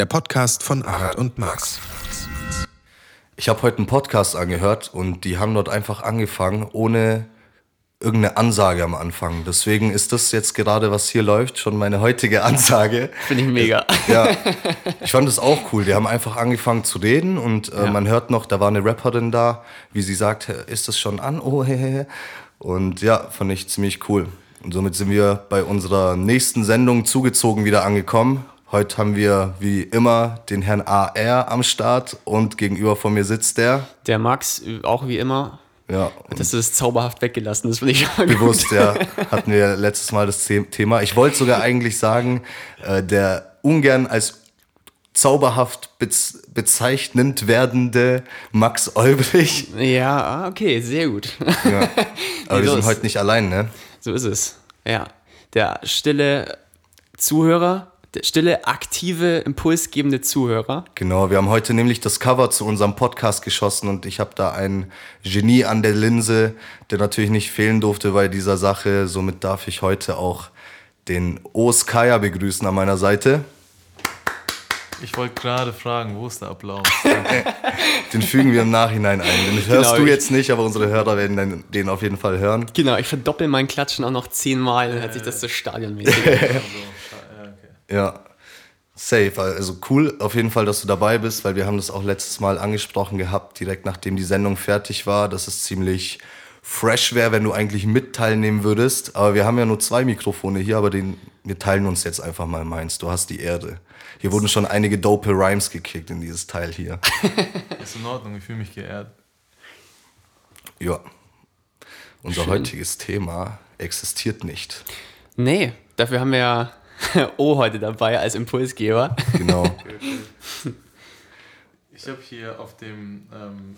der Podcast von Arat und Max. Ich habe heute einen Podcast angehört und die haben dort einfach angefangen, ohne irgendeine Ansage am Anfang. Deswegen ist das jetzt gerade, was hier läuft, schon meine heutige Ansage. Finde ich mega. Ja, ich fand das auch cool. Die haben einfach angefangen zu reden und äh, Ja. man hört noch, da war eine Rapperin da, wie sie sagt, ist das schon an? Oh, hehehe. Und ja, fand ich ziemlich cool. Und somit sind wir bei unserer nächsten Sendung zugezogen wieder angekommen. Heute haben wir wie immer den Herrn AR am Start und gegenüber von mir sitzt der. Der Max, auch wie immer, Ja, das ist zauberhaft weggelassen. Das finde ich gut. bewusst, ja, hatten wir letztes Mal das The- Thema. Ich wollte sogar eigentlich sagen, äh, der ungern als zauberhaft bez bezeichnend werdende Max Olbrich. Ja, ah, okay, sehr gut. Ja. Aber Nee, wir sind heute nicht allein, ne? So ist es. Ja. Der stille Zuhörer, stille, aktive, impulsgebende Zuhörer. Genau, wir haben heute nämlich das Cover zu unserem Podcast geschossen und ich habe da ein Genie an der Linse, der natürlich nicht fehlen durfte bei dieser Sache. Somit darf ich heute auch den Os Kaya begrüßen an meiner Seite. Ich wollte gerade fragen, wo ist der Applaus? Den fügen wir im Nachhinein ein. Den hörst Genau, du jetzt nicht, aber unsere Hörer werden den, auf jeden Fall hören. Genau, ich verdoppel meinen Klatschen auch noch zehnmal, dann hört sich das so stadionmäßig an. Ja, safe. Also cool auf jeden Fall, dass du dabei bist, weil wir haben das auch letztes Mal angesprochen gehabt, direkt nachdem die Sendung fertig war, dass es ziemlich fresh wäre, wenn du eigentlich mit teilnehmen würdest. Aber wir haben ja nur zwei Mikrofone hier, aber den, wir teilen uns jetzt einfach mal meins. Du hast die Erde. Hier wurden schon einige dope Rhymes gekickt in dieses Teil hier. Ist in Ordnung, ich fühle mich geehrt. Ja. Unser Schön. heutiges Thema existiert nicht. Nee, dafür haben wir ja O heute dabei als Impulsgeber. Genau. Ich habe hier auf dem ähm,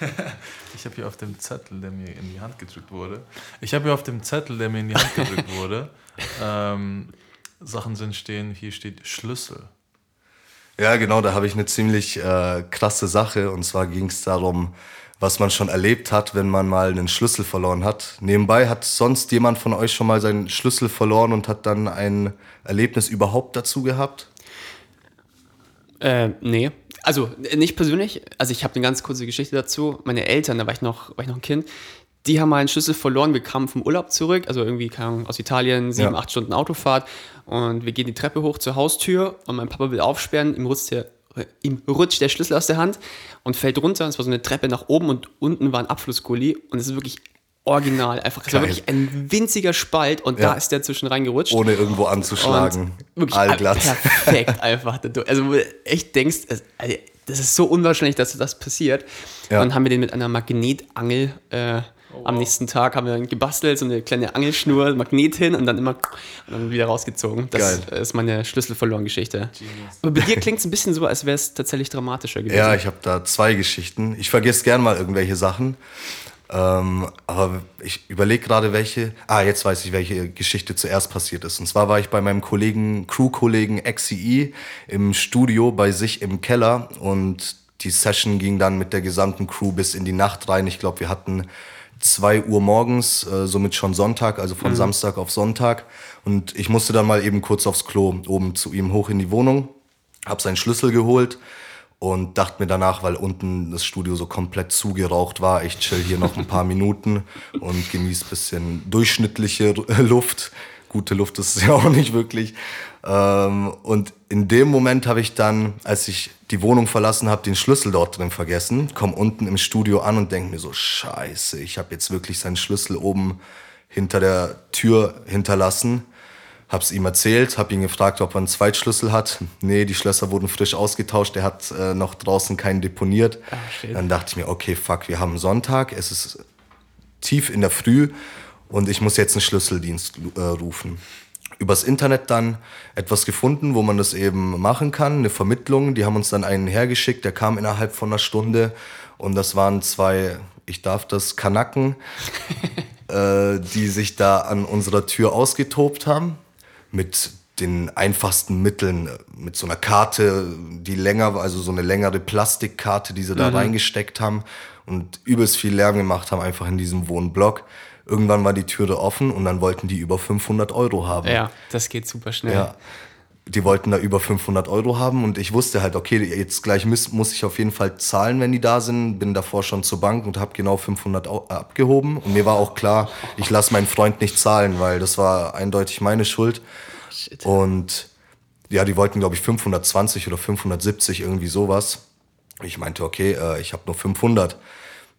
ich habe hier auf dem Zettel, der mir in die Hand gedrückt wurde, ich habe hier auf dem Zettel, der mir in die Hand gedrückt wurde, ähm, Sachen sind stehen, hier steht Schlüssel. Ja, genau, da habe ich eine ziemlich äh, krasse Sache. Und zwar ging es darum, was man schon erlebt hat, wenn man mal einen Schlüssel verloren hat. Nebenbei hat sonst jemand von euch schon mal seinen Schlüssel verloren und hat dann ein Erlebnis überhaupt dazu gehabt? Äh, nee. Also äh, nicht persönlich. Also ich habe eine ganz kurze Geschichte dazu. Meine Eltern, da war ich noch, war ich noch ein Kind, die haben mal einen Schlüssel verloren. Wir kamen vom Urlaub zurück, also irgendwie Ahnung, aus Italien, sieben, Ja. acht Stunden Autofahrt. Und wir gehen die Treppe hoch zur Haustür und mein Papa will aufsperren. Ihm rutscht der, ihm rutscht der Schlüssel aus der Hand und fällt runter. Es war so eine Treppe nach oben und unten war ein Abflussgully. Und es ist wirklich original. Einfach, es war Geil. wirklich ein winziger Spalt und Ja. da ist der zwischen reingerutscht. Ohne irgendwo anzuschlagen. Und wirklich Allglatt. perfekt einfach. Also wo du echt denkst, also, das ist so unwahrscheinlich, dass das passiert. Ja. Und dann haben wir den mit einer Magnetangel äh, am nächsten Tag haben wir dann gebastelt, so eine kleine Angelschnur, Magnet hin und dann immer und dann wieder rausgezogen. Das Geil. ist meine Schlüssel verloren Geschichte. Aber bei dir klingt es ein bisschen so, als wäre es tatsächlich dramatischer gewesen. Ja, ich habe da zwei Geschichten. Ich vergesse gern mal irgendwelche Sachen. Ähm, aber ich überlege gerade, welche. Ah, jetzt weiß ich, welche Geschichte zuerst passiert ist. Und zwar war ich bei meinem Kollegen, Crew-Kollegen XCE im Studio bei sich im Keller und die Session ging dann mit der gesamten Crew bis in die Nacht rein. Ich glaube, wir hatten 2 Uhr morgens, äh, somit schon Sonntag, also von Samstag auf Sonntag. Und ich musste dann mal eben kurz aufs Klo, oben zu ihm hoch in die Wohnung, hab seinen Schlüssel geholt und dachte mir danach, weil unten das Studio so komplett zugeraucht war, ich chill hier noch ein paar Minuten und genieße bisschen durchschnittliche Luft. Gute Luft ist es ja auch nicht wirklich. Ähm, und in dem Moment habe ich dann, als ich die Wohnung verlassen habe, den Schlüssel dort drin vergessen, komme unten im Studio an und denke mir so, scheiße, ich habe jetzt wirklich seinen Schlüssel oben hinter der Tür hinterlassen. Hab's ihm erzählt, hab ihn gefragt, ob er einen Zweitschlüssel hat. Nee, die Schlösser wurden frisch ausgetauscht, er hat äh, noch draußen keinen deponiert. shit. Dann dachte ich mir, okay, fuck, wir haben Sonntag, es ist tief in der Früh und ich muss jetzt einen Schlüsseldienst äh, rufen. Übers Internet dann etwas gefunden, wo man das eben machen kann, eine Vermittlung. Die haben uns dann einen hergeschickt, der kam innerhalb von einer Stunde und das waren zwei, ich darf das, Kanaken, äh, die sich da an unserer Tür ausgetobt haben mit den einfachsten Mitteln, mit so einer Karte, die länger war, also so eine längere Plastikkarte, die sie da reingesteckt haben und übelst viel Lärm gemacht haben, einfach in diesem Wohnblock. Irgendwann war die Türe offen und dann wollten die über 500 Euro haben. Ja, das geht super schnell. Ja. Die wollten da über 500 Euro haben und ich wusste halt, okay, jetzt gleich muss, muss ich auf jeden Fall zahlen, wenn die da sind. Bin davor schon zur Bank und habe genau 500 au- abgehoben. Und mir war auch klar, ich lasse meinen Freund nicht zahlen, weil das war eindeutig meine Schuld. Shit. Und ja, die wollten, glaube ich, 520 oder 570, irgendwie sowas. Ich meinte, okay, äh, ich habe nur 500.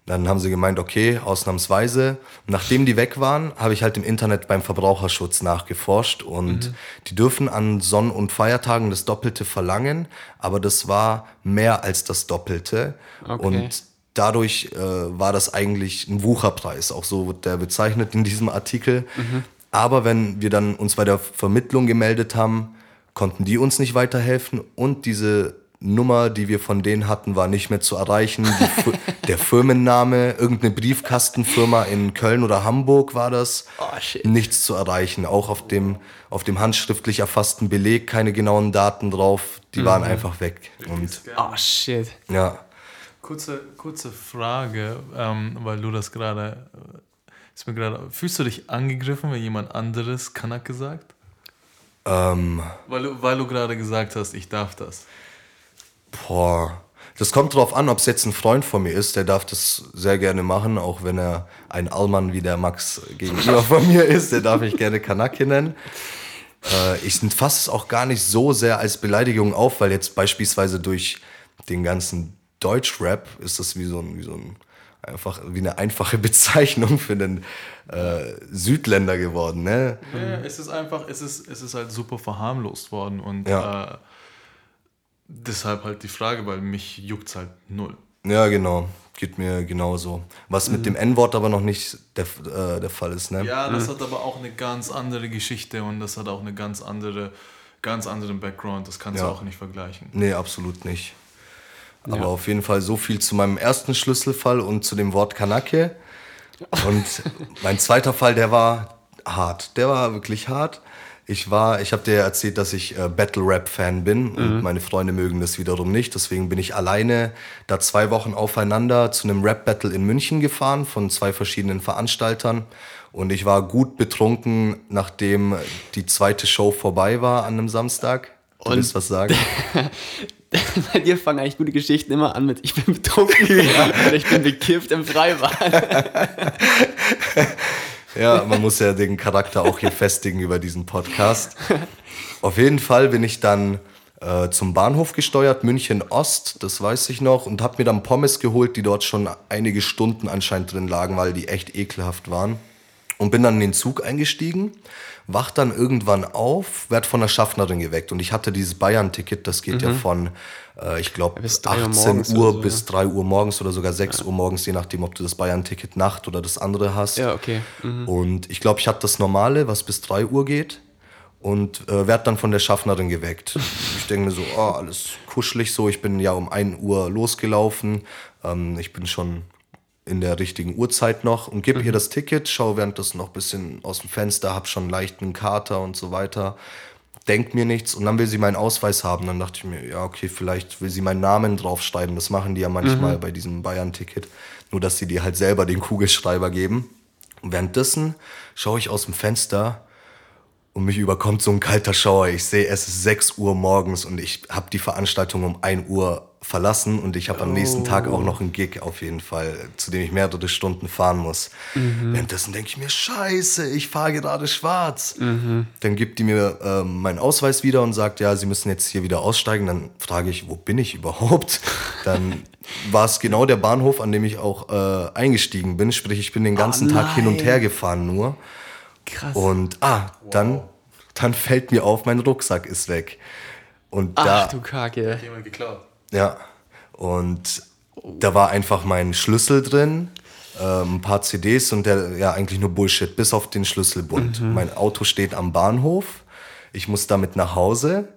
Dann haben sie gemeint, okay, ausnahmsweise. Nachdem die weg waren, habe ich halt im Internet beim Verbraucherschutz nachgeforscht und die dürfen an Sonn- und Feiertagen das Doppelte verlangen, aber das war mehr als das Doppelte. Okay. Und dadurch äh, war das eigentlich ein Wucherpreis, auch so wird der bezeichnet in diesem Artikel. Aber wenn wir dann uns bei der Vermittlung gemeldet haben, konnten die uns nicht weiterhelfen und diese Nummer, die wir von denen hatten, war nicht mehr zu erreichen. Der Firmenname, irgendeine Briefkastenfirma in Köln oder Hamburg war das. Oh, shit. Nichts zu erreichen. Auch auf dem, auf dem handschriftlich erfassten Beleg keine genauen Daten drauf. Die waren einfach weg. Und Oh, shit. ja. Kurze, kurze Frage, ähm, weil du das gerade, ist mir gerade, fühlst du dich angegriffen, wenn jemand anderes Kanake sagt? Ähm, Weil du, weil du gerade gesagt hast, ich darf das. Boah. Das kommt drauf an, ob es jetzt ein Freund von mir ist, der darf das sehr gerne machen, auch wenn er ein Allmann wie der Max gegenüber von mir ist, der darf mich gerne Kanake nennen. Äh, ich fasse es auch gar nicht so sehr als Beleidigung auf, weil jetzt beispielsweise durch den ganzen Deutschrap ist das wie so ein, wie so ein einfach wie eine einfache Bezeichnung für einen äh, Südländer geworden, ne? Ja, es ist einfach, es ist, es ist halt super verharmlost worden und Ja. äh, deshalb halt die Frage, weil mich juckt halt null. Ja, genau. Geht mir genauso. Was mit dem N-Wort aber noch nicht der, äh, der Fall ist, ne? Ja, das hat aber auch eine ganz andere Geschichte und das hat auch eine ganz andere, ganz anderen Background. Das kannst Ja. du auch nicht vergleichen. Nee, absolut nicht. Aber Ja. auf jeden Fall so viel zu meinem ersten Schlüsselfall und zu dem Wort Kanake. Und mein zweiter Fall, der war hart. Der war wirklich hart. Ich war, ich habe dir erzählt, dass ich äh, Battle Rap Fan bin und meine Freunde mögen das wiederum nicht. Deswegen bin ich alleine da zwei Wochen aufeinander zu einem Rap Battle in München gefahren von zwei verschiedenen Veranstaltern. Und ich war gut betrunken, nachdem die zweite Show vorbei war an einem Samstag. Du Und- willst was sagen? Bei dir fangen eigentlich gute Geschichten immer an mit Ich bin betrunken oder ich bin bekifft im Freibad. Ja, man muss ja den Charakter auch hier festigen über diesen Podcast. Auf jeden Fall bin ich dann äh, zum Bahnhof gesteuert, München Ost, das weiß ich noch, und habe mir dann Pommes geholt, die dort schon einige Stunden anscheinend drin lagen, weil die echt ekelhaft waren. Und bin dann in den Zug eingestiegen, wach dann irgendwann auf, werd von der Schaffnerin geweckt. Und ich hatte dieses Bayern-Ticket, das geht ja von, äh, ich glaube, bis drei Uhr 18 morgens Uhr so, bis 3 Uhr morgens oder sogar 6 Uhr morgens, je nachdem, ob du das Bayern-Ticket Nacht oder das andere hast. Ja, okay. Mhm. Und ich glaube, ich hatte das normale, was bis 3 Uhr geht. Und äh, werd dann von der Schaffnerin geweckt. Ich denke mir so, oh, alles kuschelig so. Ich bin ja um 1 Uhr losgelaufen. Ähm, ich bin schon in der richtigen Uhrzeit noch und gebe ihr das Ticket, schaue währenddessen noch ein bisschen aus dem Fenster, hab schon leicht einen Kater und so weiter. Denkt mir nichts und dann will sie meinen Ausweis haben. Dann dachte ich mir, ja, okay, vielleicht will sie meinen Namen draufschreiben. Das machen die ja manchmal bei diesem Bayern-Ticket. Nur, dass sie dir halt selber den Kugelschreiber geben. Und währenddessen schaue ich aus dem Fenster und mich überkommt so ein kalter Schauer. Ich sehe, es ist 6 Uhr morgens und ich habe die Veranstaltung um 1 Uhr verlassen und ich habe am nächsten Tag auch noch einen Gig auf jeden Fall, zu dem ich mehrere Stunden fahren muss. Währenddessen denke ich mir, scheiße, ich fahre gerade schwarz. Dann gibt die mir ähm, meinen Ausweis wieder und sagt, ja, sie müssen jetzt hier wieder aussteigen. Dann frage ich, wo bin ich überhaupt? Dann war es genau der Bahnhof, an dem ich auch äh, eingestiegen bin. Sprich, ich bin den ganzen Tag hin und her gefahren nur. Krass. Und ah, dann, dann fällt mir auf, mein Rucksack ist weg. Und Ach da, du Kacke. Jemand geklaut. Ja, und da war einfach mein Schlüssel drin, ähm, ein paar CDs und der, ja, eigentlich nur Bullshit, bis auf den Schlüsselbund. Mein Auto steht am Bahnhof, ich muss damit nach Hause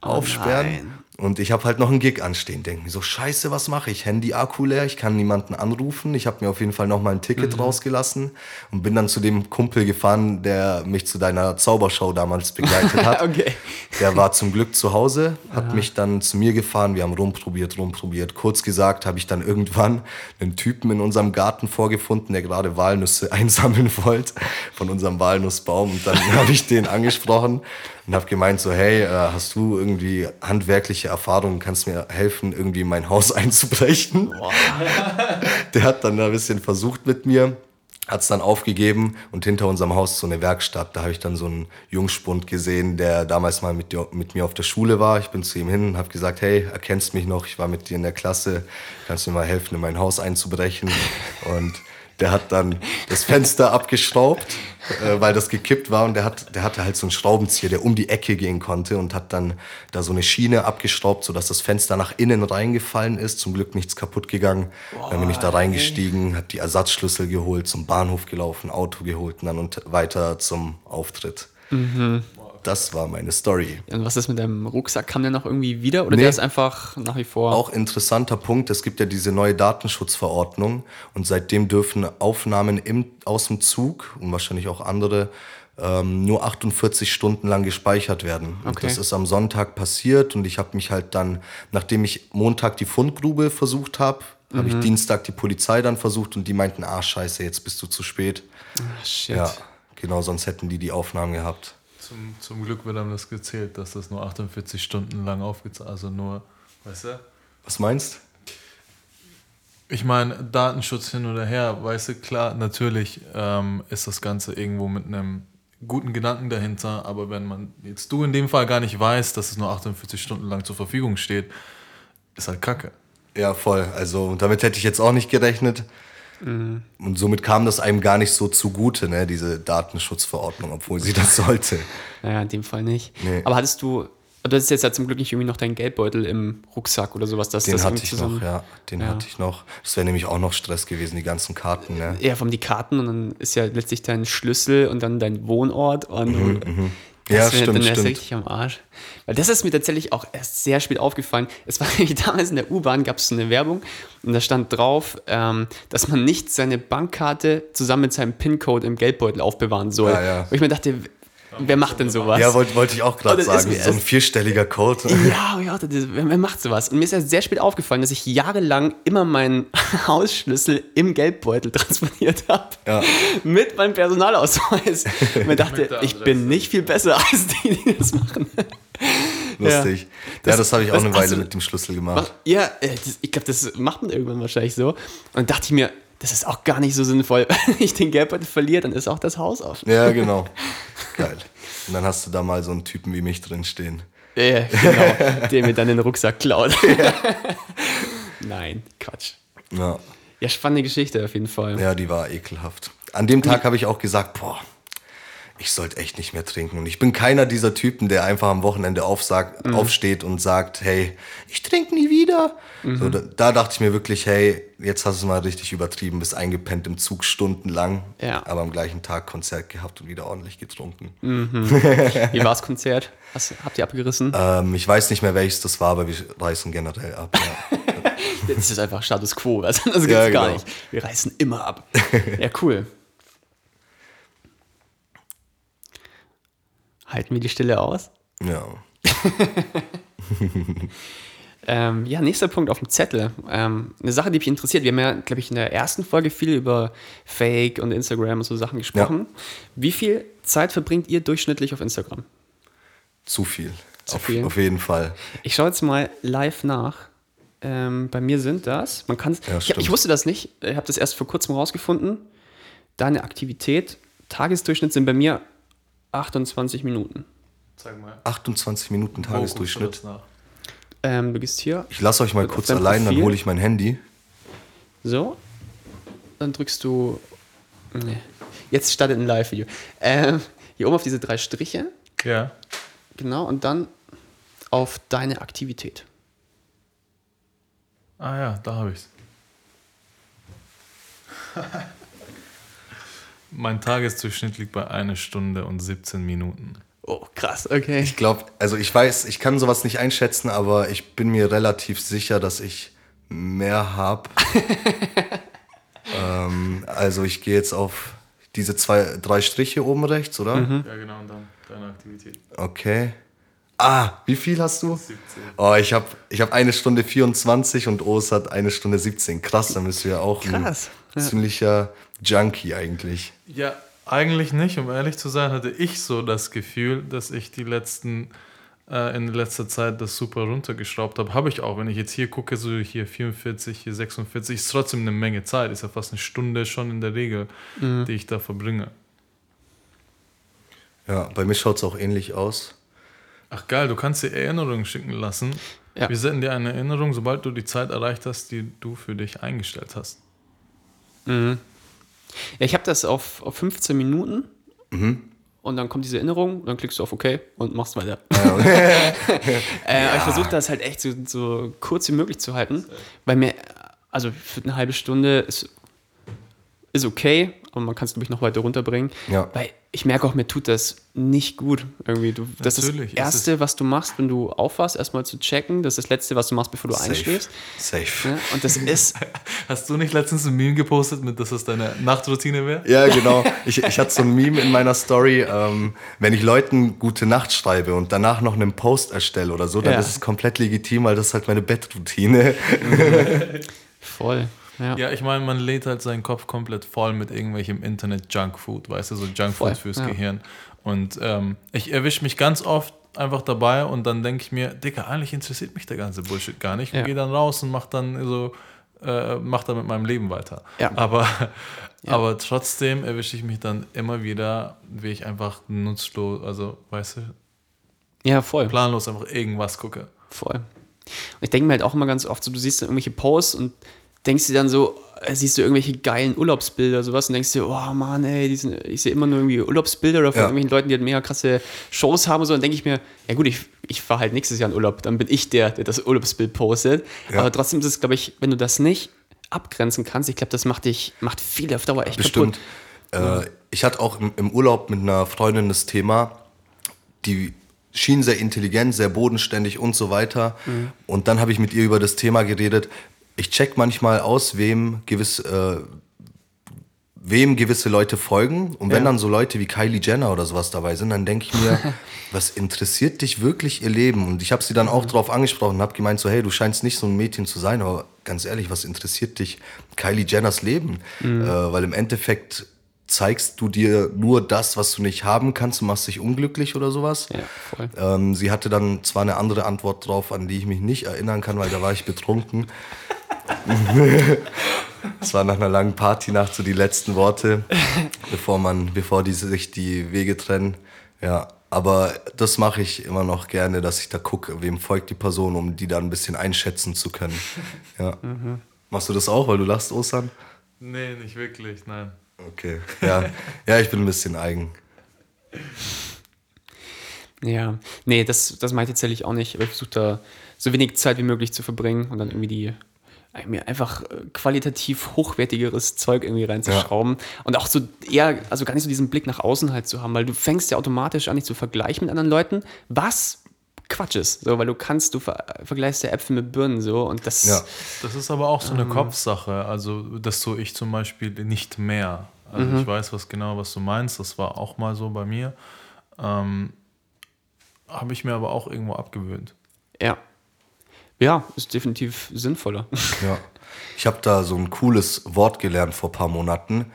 aufsperren. nein. Und ich habe halt noch einen Gig anstehen. Denke mir so, scheiße, was mache ich? Handy-Akku leer, ich kann niemanden anrufen. Ich habe mir auf jeden Fall noch mal ein Ticket Mhm. rausgelassen und bin dann zu dem Kumpel gefahren, der mich zu deiner Zaubershow damals begleitet hat. Okay. Der war zum Glück zu Hause, hat mich dann zu mir gefahren. Wir haben rumprobiert, rumprobiert. Kurz gesagt habe ich dann irgendwann einen Typen in unserem Garten vorgefunden, der gerade Walnüsse einsammeln wollte von unserem Walnussbaum. Und dann habe ich den angesprochen und habe gemeint so, hey, äh, hast du irgendwie handwerkliche Erfahrungen, kannst mir helfen, irgendwie in mein Haus einzubrechen? Der hat dann ein bisschen versucht mit mir, hat es dann aufgegeben und hinter unserem Haus so eine Werkstatt. Da habe ich dann so einen Jungspund gesehen, der damals mal mit, mit mir auf der Schule war. Ich bin zu ihm hin und habe gesagt, hey, erkennst mich noch? Ich war mit dir in der Klasse, kannst du mir mal helfen, in mein Haus einzubrechen? Und der hat dann das Fenster abgeschraubt, äh, weil das gekippt war und der, hat, der hatte halt so einen Schraubenzieher, der um die Ecke gehen konnte und hat dann da so eine Schiene abgeschraubt, sodass das Fenster nach innen reingefallen ist. Zum Glück nichts kaputt gegangen. dann bin ich da reingestiegen, habe die Ersatzschlüssel geholt, zum Bahnhof gelaufen, Auto geholt und dann und weiter zum Auftritt. Das war meine Story. Und was ist mit deinem Rucksack? Kam der noch irgendwie wieder oder Nee. der ist einfach nach wie vor? Auch interessanter Punkt, es gibt ja diese neue Datenschutzverordnung und seitdem dürfen Aufnahmen im, aus dem Zug und wahrscheinlich auch andere ähm, nur 48 Stunden lang gespeichert werden. Und Okay. das ist am Sonntag passiert und ich habe mich halt dann, nachdem ich Montag die Fundgrube versucht habe, habe ich Dienstag die Polizei dann versucht und die meinten, ah scheiße, jetzt bist du zu spät. Ah, Shit. Ja, genau, sonst hätten die die Aufnahmen gehabt. Zum, zum Glück wird einem das gezählt, dass das nur 48 Stunden lang aufgezeichnet Also nur, weißt du? Was meinst? Ich meine, Datenschutz hin oder her, weißt du, klar, natürlich ähm, ist das Ganze irgendwo mit einem guten Gedanken dahinter, aber wenn man jetzt du in dem Fall gar nicht weißt, dass es nur 48 Stunden lang zur Verfügung steht, ist halt Kacke. Ja, voll. Also damit hätte ich jetzt auch nicht gerechnet. Und somit kam das einem gar nicht so zugute, ne, diese Datenschutzverordnung, obwohl sie das sollte. Naja, in dem Fall nicht. Nee. Aber hattest du, du hast jetzt ja zum Glück nicht irgendwie noch deinen Geldbeutel im Rucksack oder sowas, dass Den das hatte ich zusammen- noch, ja. Den Ja. hatte ich noch. Das wäre nämlich auch noch Stress gewesen, die ganzen Karten, ne? Ja, vom die Karten und dann ist ja letztlich dein Schlüssel und dann dein Wohnort und Mhm, Ja, das wär- stimmt, dann wär's stimmt. richtig am Arsch. Weil das ist mir tatsächlich auch erst sehr spät aufgefallen. Es war nämlich damals in der U-Bahn, gab es so eine Werbung und da stand drauf, ähm, dass man nicht seine Bankkarte zusammen mit seinem PIN-Code im Geldbeutel aufbewahren soll. Ja, ja. Und ich mir dachte, wer macht denn sowas? Ja, wollte wollte ich auch gerade das ist sagen. So ein erst- vierstelliger Code. Ja, ja, wer, macht sowas? Und mir ist ja sehr spät aufgefallen, dass ich jahrelang immer meinen Hausschlüssel im Geldbeutel transportiert habe. Ja. Mit meinem Personalausweis. Und mir dachte, ich bin nicht viel besser als die, die das machen. Lustig. Ja, Das- das, habe ich auch das- eine Weile also- mit dem Schlüssel gemacht. Mach- Ja, äh, das, ich glaube, das macht man irgendwann wahrscheinlich so. Und dann dachte ich mir, das ist auch gar nicht so sinnvoll. Wenn ich den Geldbeutel verliere, dann ist auch das Haus auf. Ja, genau. Geil. Und dann hast du da mal so einen Typen wie mich drin stehen. Ja, genau. der mir dann den Rucksack klaut. Nein, Quatsch. Ja. Ja, spannende Geschichte auf jeden Fall. Ja, die war ekelhaft. An dem Tag habe ich auch gesagt, boah, ich sollte echt nicht mehr trinken. Und ich bin keiner dieser Typen, der einfach am Wochenende aufsagt, Mhm. aufsteht und sagt, hey, ich trinke nie wieder. Mhm. So, da, da dachte ich mir wirklich, hey, jetzt hast du es mal richtig übertrieben, bist eingepennt im Zug stundenlang, Ja. aber am gleichen Tag Konzert gehabt und wieder ordentlich getrunken. Wie war das Konzert? Was, habt ihr abgerissen? Ähm, ich weiß nicht mehr, welches das war, aber wir reißen generell ab. Ja. Das ist einfach Status Quo, was anderes gibt's Ja, gar genau. nicht. Wir reißen immer ab. Ja, cool. Halten wir die Stille aus? ja. Ähm, ja, nächster Punkt auf dem Zettel. Ähm, eine Sache, die mich interessiert. Wir haben ja, glaube ich, in der ersten Folge viel über Fake und Instagram und so Sachen gesprochen. Wie viel Zeit verbringt ihr durchschnittlich auf Instagram? Zu viel. Zu auf, viel? auf jeden Fall. Ich schaue jetzt mal live nach. Ähm, bei mir sind das, man kann Ja, ich, ich wusste das nicht, ich habe das erst vor kurzem rausgefunden. Deine Aktivität, Tagesdurchschnitt sind bei mir 28 Minuten. Zeig mal. 28 Minuten du Tagesdurchschnitt. Ähm, du gehst hier, Ich lasse euch mal kurz allein, dann Profil? hole ich mein Handy. so. Dann drückst du. Nee. Jetzt startet ein Live-Video. Ähm, hier oben auf diese drei Striche, Ja. genau, und dann auf deine Aktivität. Ah ja, da habe ich's. mein Tagesdurchschnitt liegt bei einer Stunde und 17 Minuten. Oh, krass, okay. Ich glaube, also ich weiß, ich kann sowas nicht einschätzen, aber ich bin mir relativ sicher, dass ich mehr habe. ähm, also ich gehe jetzt auf diese zwei, drei Striche oben rechts, oder? Ja, genau, und dann deine Aktivität. Okay. Ah, wie viel hast du? 17. Oh, ich habe ich hab eine Stunde 24 und Os hat eine Stunde 17. Krass, dann bist du ja auch Krass, ein ziemlicher Junkie eigentlich. Ja, eigentlich nicht. Um ehrlich zu sein, hatte ich so das Gefühl, dass ich die letzten, äh, in letzter Zeit das super runtergeschraubt habe. Habe ich auch. Wenn ich jetzt hier gucke, so hier 44, hier 46, ist trotzdem eine Menge Zeit. Ist ja fast eine Stunde schon in der Regel, die ich da verbringe. Ja, bei mir schaut es auch ähnlich aus. Ach geil, du kannst dir Erinnerungen schicken lassen. Ja. Wir senden dir eine Erinnerung, sobald du die Zeit erreicht hast, die du für dich eingestellt hast. Ja, ich habe das auf, auf 15 Minuten und dann kommt diese Erinnerung, dann klickst du auf OK und machst weiter. äh, aber Ich versuche das halt echt so, so kurz wie möglich zu halten, weil mir, also für eine halbe Stunde ist, ist okay, aber man kann es, glaube ich, noch weiter runterbringen. Ja. Weil ich merke auch, mir tut das nicht gut irgendwie. Du, das Natürlich, ist das ist- Erste, was du machst, wenn du aufwachst, erstmal zu checken. Das ist das Letzte, was du machst, bevor du einschläfst. Safe. Ja, und das ist Hast du nicht letztens ein Meme gepostet, mit dass das deine Nachtroutine wäre? Ja, genau. Ich, ich hatte so ein Meme in meiner Story, ähm, wenn ich Leuten gute Nacht schreibe und danach noch einen Post erstelle oder so, dann Ja. ist es komplett legitim, weil das ist halt meine Bettroutine. voll. Ja. Ja, ich meine, man lädt halt seinen Kopf komplett voll mit irgendwelchem Internet-Junkfood, weißt du, so Junkfood fürs ja. Gehirn. Und ähm, ich erwische mich ganz oft einfach dabei und dann denke ich mir, Digga, eigentlich interessiert mich der ganze Bullshit gar nicht. Ja. Und gehe dann raus und mach dann so, äh, mach dann mit meinem Leben weiter. Ja. Aber, aber trotzdem erwische ich mich dann immer wieder, wie ich einfach nutzlos, also weißt du, ja, voll. planlos einfach irgendwas gucke. Voll. Und ich denke mir halt auch immer ganz oft so, du siehst dann irgendwelche Posts und denkst dir dann so, äh, siehst du irgendwelche geilen Urlaubsbilder, sowas und denkst dir, oh Mann, ey, die sind, ich sehe immer nur irgendwie Urlaubsbilder oder von Ja. irgendwelchen Leuten, die halt mega krasse Shows haben und so, dann denke ich mir, ja gut, ich, ich fahre halt nächstes Jahr in Urlaub, dann bin ich der, der das Urlaubsbild postet. Ja. Aber trotzdem ist es, glaube ich, wenn du das nicht abgrenzen kannst, ich glaube, das macht dich, macht viel auf Dauer echt Bestimmt. kaputt. Äh, ich hatte auch im, im Urlaub mit einer Freundin das Thema, die schien sehr intelligent, sehr bodenständig und so weiter. Und dann habe ich mit ihr über das Thema geredet. Ich check manchmal aus, wem gewiss, äh, wem gewisse Leute folgen. Und wenn Ja. dann so Leute wie Kylie Jenner oder sowas dabei sind, dann denke ich mir, was interessiert dich wirklich ihr Leben? Und ich habe sie dann auch drauf angesprochen und habe gemeint, so hey, du scheinst nicht so ein Mädchen zu sein, aber ganz ehrlich, was interessiert dich Kylie Jenners Leben? Äh, weil im Endeffekt zeigst du dir nur das, was du nicht haben kannst und machst dich unglücklich oder sowas. Ja. Ähm, sie hatte dann zwar eine andere Antwort drauf, an die ich mich nicht erinnern kann, weil da war ich betrunken. Es war nach einer langen Partynacht so die letzten Worte, bevor man, bevor die sich die Wege trennen. Ja, aber das mache ich immer noch gerne, dass ich da gucke, wem folgt die Person, um die dann ein bisschen einschätzen zu können. Ja. Machst du das auch, weil du lachst, Osan? Nee, nicht wirklich, nein. Okay. Ja, ja, ich bin ein bisschen eigen. Ja, nee, das, das meinte ich tatsächlich auch nicht. Aber ich versuche da so wenig Zeit wie möglich zu verbringen und dann irgendwie die mir einfach äh, qualitativ hochwertigeres Zeug irgendwie reinzuschrauben und auch so eher, also gar nicht so diesen Blick nach außen halt zu haben, weil du fängst ja automatisch an, dich zu vergleichen mit anderen Leuten, was Quatsch ist, so, weil du kannst, du ver vergleichst ja Äpfel mit Birnen so und das, Ja. Das ist aber auch so Ähm. eine Kopfsache. Also, das so ich zum Beispiel nicht mehr. Also, Mhm. ich weiß was genau, was du meinst. Das war auch mal so bei mir. Ähm, Habe ich mir aber auch irgendwo abgewöhnt. ja. Ja, ist definitiv sinnvoller. Ja. Ich habe da so ein cooles Wort gelernt vor ein paar Monaten.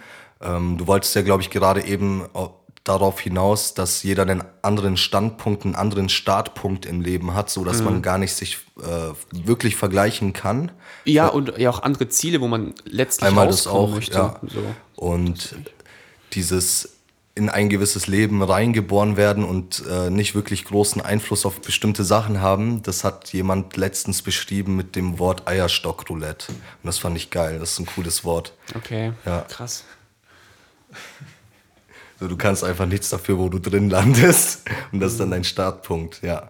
Ähm, du wolltest ja, glaube ich, gerade eben au- darauf hinaus, dass jeder einen anderen Standpunkt, einen anderen Startpunkt im Leben hat, so dass man gar nicht sich äh, wirklich vergleichen kann. Ja, und ja auch andere Ziele, wo man letztlich Einmal das auch, möchte. ja. So. Und dieses in ein gewisses Leben reingeboren werden und äh, nicht wirklich großen Einfluss auf bestimmte Sachen haben, das hat jemand letztens beschrieben mit dem Wort Eierstockroulette. Und das fand ich geil, das ist ein cooles Wort. Okay, Ja. krass. So, du kannst einfach nichts dafür, wo du drin landest. Und das ist dann dein Startpunkt, ja.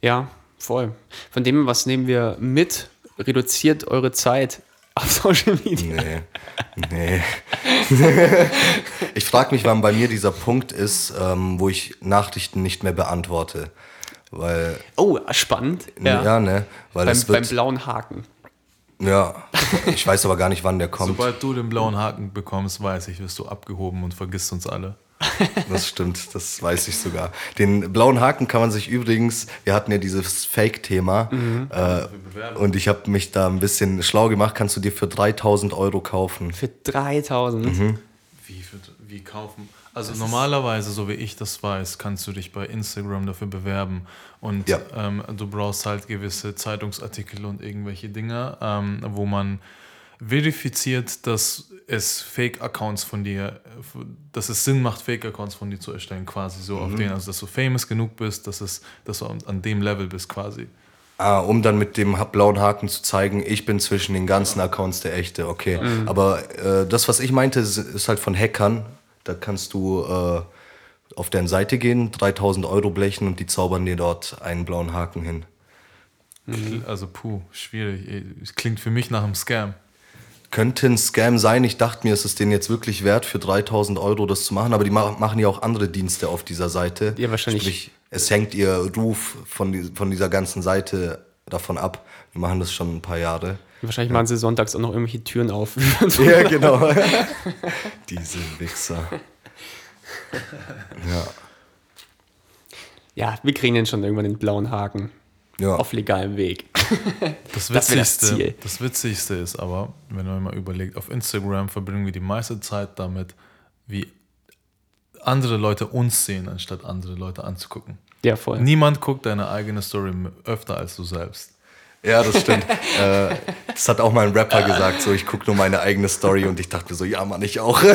Ja, voll. Von dem, was nehmen wir mit, reduziert eure Zeit auf Social Media. Nee, nee. Ich frage mich, wann bei mir dieser Punkt ist, ähm, wo ich Nachrichten nicht mehr beantworte. Weil, Oh, spannend. ja, ne? Weil Beim, es beim wird, blauen Haken. ja, ich weiß aber gar nicht, wann der kommt. Sobald du den blauen Haken bekommst, weiß ich, wirst du abgehoben und vergisst uns alle. Das stimmt, das weiß ich sogar. Den blauen Haken kann man sich übrigens, wir hatten ja dieses Fake-Thema äh, und ich habe mich da ein bisschen schlau gemacht, kannst du dir für 3000 Euro kaufen. Für 3000. Mhm. Wie, für, wie kaufen? Also normalerweise, so wie ich das weiß, kannst du dich bei Instagram dafür bewerben und Ja. ähm, du brauchst halt gewisse Zeitungsartikel und irgendwelche Dinge, ähm, wo man verifiziert, dass es Fake-Accounts von dir, dass es Sinn macht, Fake-Accounts von dir zu erstellen, quasi so auf denen, also dass du famous genug bist, dass, es, dass du an- dem Level bist quasi. Ah, um dann mit dem blauen Haken zu zeigen, ich bin zwischen den ganzen Accounts der echte, okay. Aber äh, das, was ich meinte, ist, ist halt von Hackern. Da kannst du äh, auf deren Seite gehen, 3000 Euro blechen und die zaubern dir dort einen blauen Haken hin. Kl- Also puh, schwierig. Klingt für mich nach einem Scam. Könnte ein Scam sein. Ich dachte mir, es ist denen jetzt wirklich wert, für 3000 Euro das zu machen. Aber die ma machen ja auch andere Dienste auf dieser Seite. Ja, wahrscheinlich. Sprich, es hängt ihr Ruf von, von dieser ganzen Seite davon ab. Die machen das schon ein paar Jahre. Wahrscheinlich machen sie sonntags auch noch irgendwelche Türen auf. Ja, genau. Diese Wichser. Ja. ja, wir kriegen den schon irgendwann den blauen Haken. Ja. Auf legalem Weg. Das Das das Witzigste, Ziel. das, Witzigste ist aber, wenn man mal überlegt, auf Instagram verbringen wir die meiste Zeit damit, wie andere Leute uns sehen, anstatt andere Leute anzugucken. Ja, voll. Niemand guckt deine eigene Story öfter als du selbst. Ja, das stimmt. äh, das hat auch mal ein Rapper gesagt, so ich gucke nur meine eigene Story und ich dachte mir so, ja Mann, ich auch.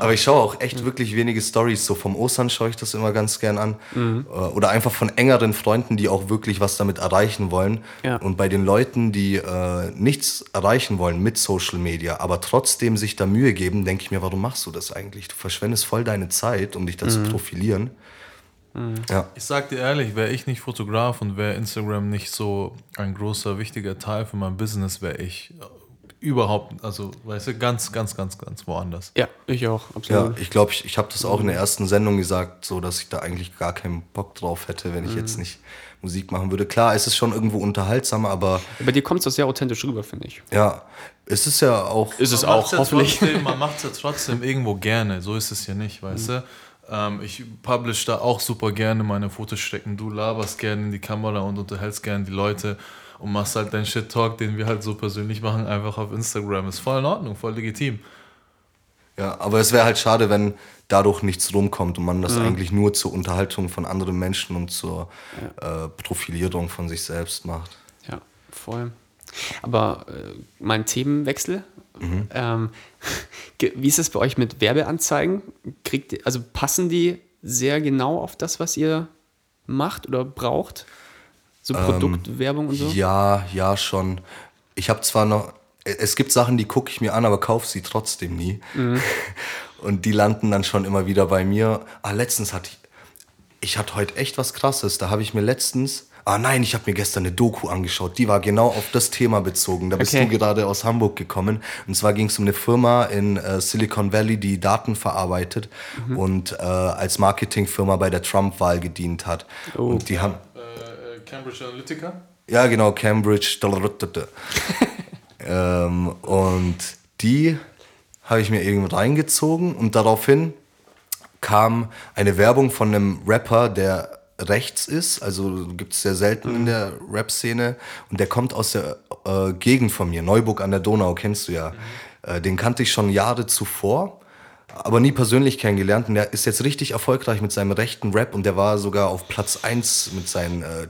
Aber ich schaue auch echt wirklich wenige Stories. So vom Ostern schaue ich das immer ganz gern an. Äh, Oder einfach von engeren Freunden, die auch wirklich was damit erreichen wollen. Ja. Und bei den Leuten, die äh, nichts erreichen wollen mit Social Media, aber trotzdem sich da Mühe geben, denke ich mir, warum machst du das eigentlich? Du verschwendest voll deine Zeit, um dich da zu profilieren. Ja. Ich sag dir ehrlich, wäre ich nicht Fotograf und wäre Instagram nicht so ein großer, wichtiger Teil für mein Business, wäre ich überhaupt, also weißt du, ganz, ganz, ganz, ganz woanders. Ja, ich auch, Ja, absolut. ich glaube, ich, ich habe das auch in der ersten Sendung gesagt, so dass ich da eigentlich gar keinen Bock drauf hätte, wenn ich jetzt nicht Musik machen würde. Klar, es ist schon irgendwo unterhaltsam, aber Bei dir kommt es doch sehr authentisch rüber, finde ich. ja, es ist ja auch. Ist es Man auch, ja hoffentlich. Trotzdem, man macht es ja trotzdem irgendwo gerne. So ist es ja nicht, weißt du? Ähm, ich publish da auch super gerne meine Fotos stecken. Du laberst gerne in die Kamera und unterhältst gerne die Leute und machst halt deinen Shit-Talk, den wir halt so persönlich machen, einfach auf Instagram. Ist voll in Ordnung, voll legitim. Ja, aber es wäre halt schade, wenn dadurch nichts rumkommt und man das eigentlich nur zur Unterhaltung von anderen Menschen und zur äh, Profilierung von sich selbst macht. Ja, voll. Aber äh, mein Themenwechsel. Ähm, ge- wie ist es bei euch mit Werbeanzeigen? Kriegt, also passen die sehr genau auf das, was ihr macht oder braucht? So Produktwerbung und so? Ja, ja, schon. Ich habe zwar noch, es gibt Sachen, die gucke ich mir an, aber kaufe sie trotzdem nie. Und die landen dann schon immer wieder bei mir. Ah, letztens hatte ich, ich hatte heute echt was Krasses. Da habe ich mir letztens, ah nein, ich habe mir gestern eine Doku angeschaut. Die war genau auf das Thema bezogen. Da bist Okay. du gerade aus Hamburg gekommen. Und zwar ging es um eine Firma in äh, Silicon Valley, die Daten verarbeitet und äh, als Marketingfirma bei der Trump-Wahl gedient hat. Und die haben, Cambridge Analytica? ja, genau, Cambridge. ähm, und die habe ich mir irgendwo reingezogen und daraufhin kam eine Werbung von einem Rapper, der rechts ist, also gibt es sehr selten in der Rap-Szene und der kommt aus der äh, Gegend von mir, Neuburg an der Donau, kennst du ja. Äh, den kannte ich schon Jahre zuvor, aber nie persönlich kennengelernt und der ist jetzt richtig erfolgreich mit seinem rechten Rap und der war sogar auf Platz 1 mit seinen äh,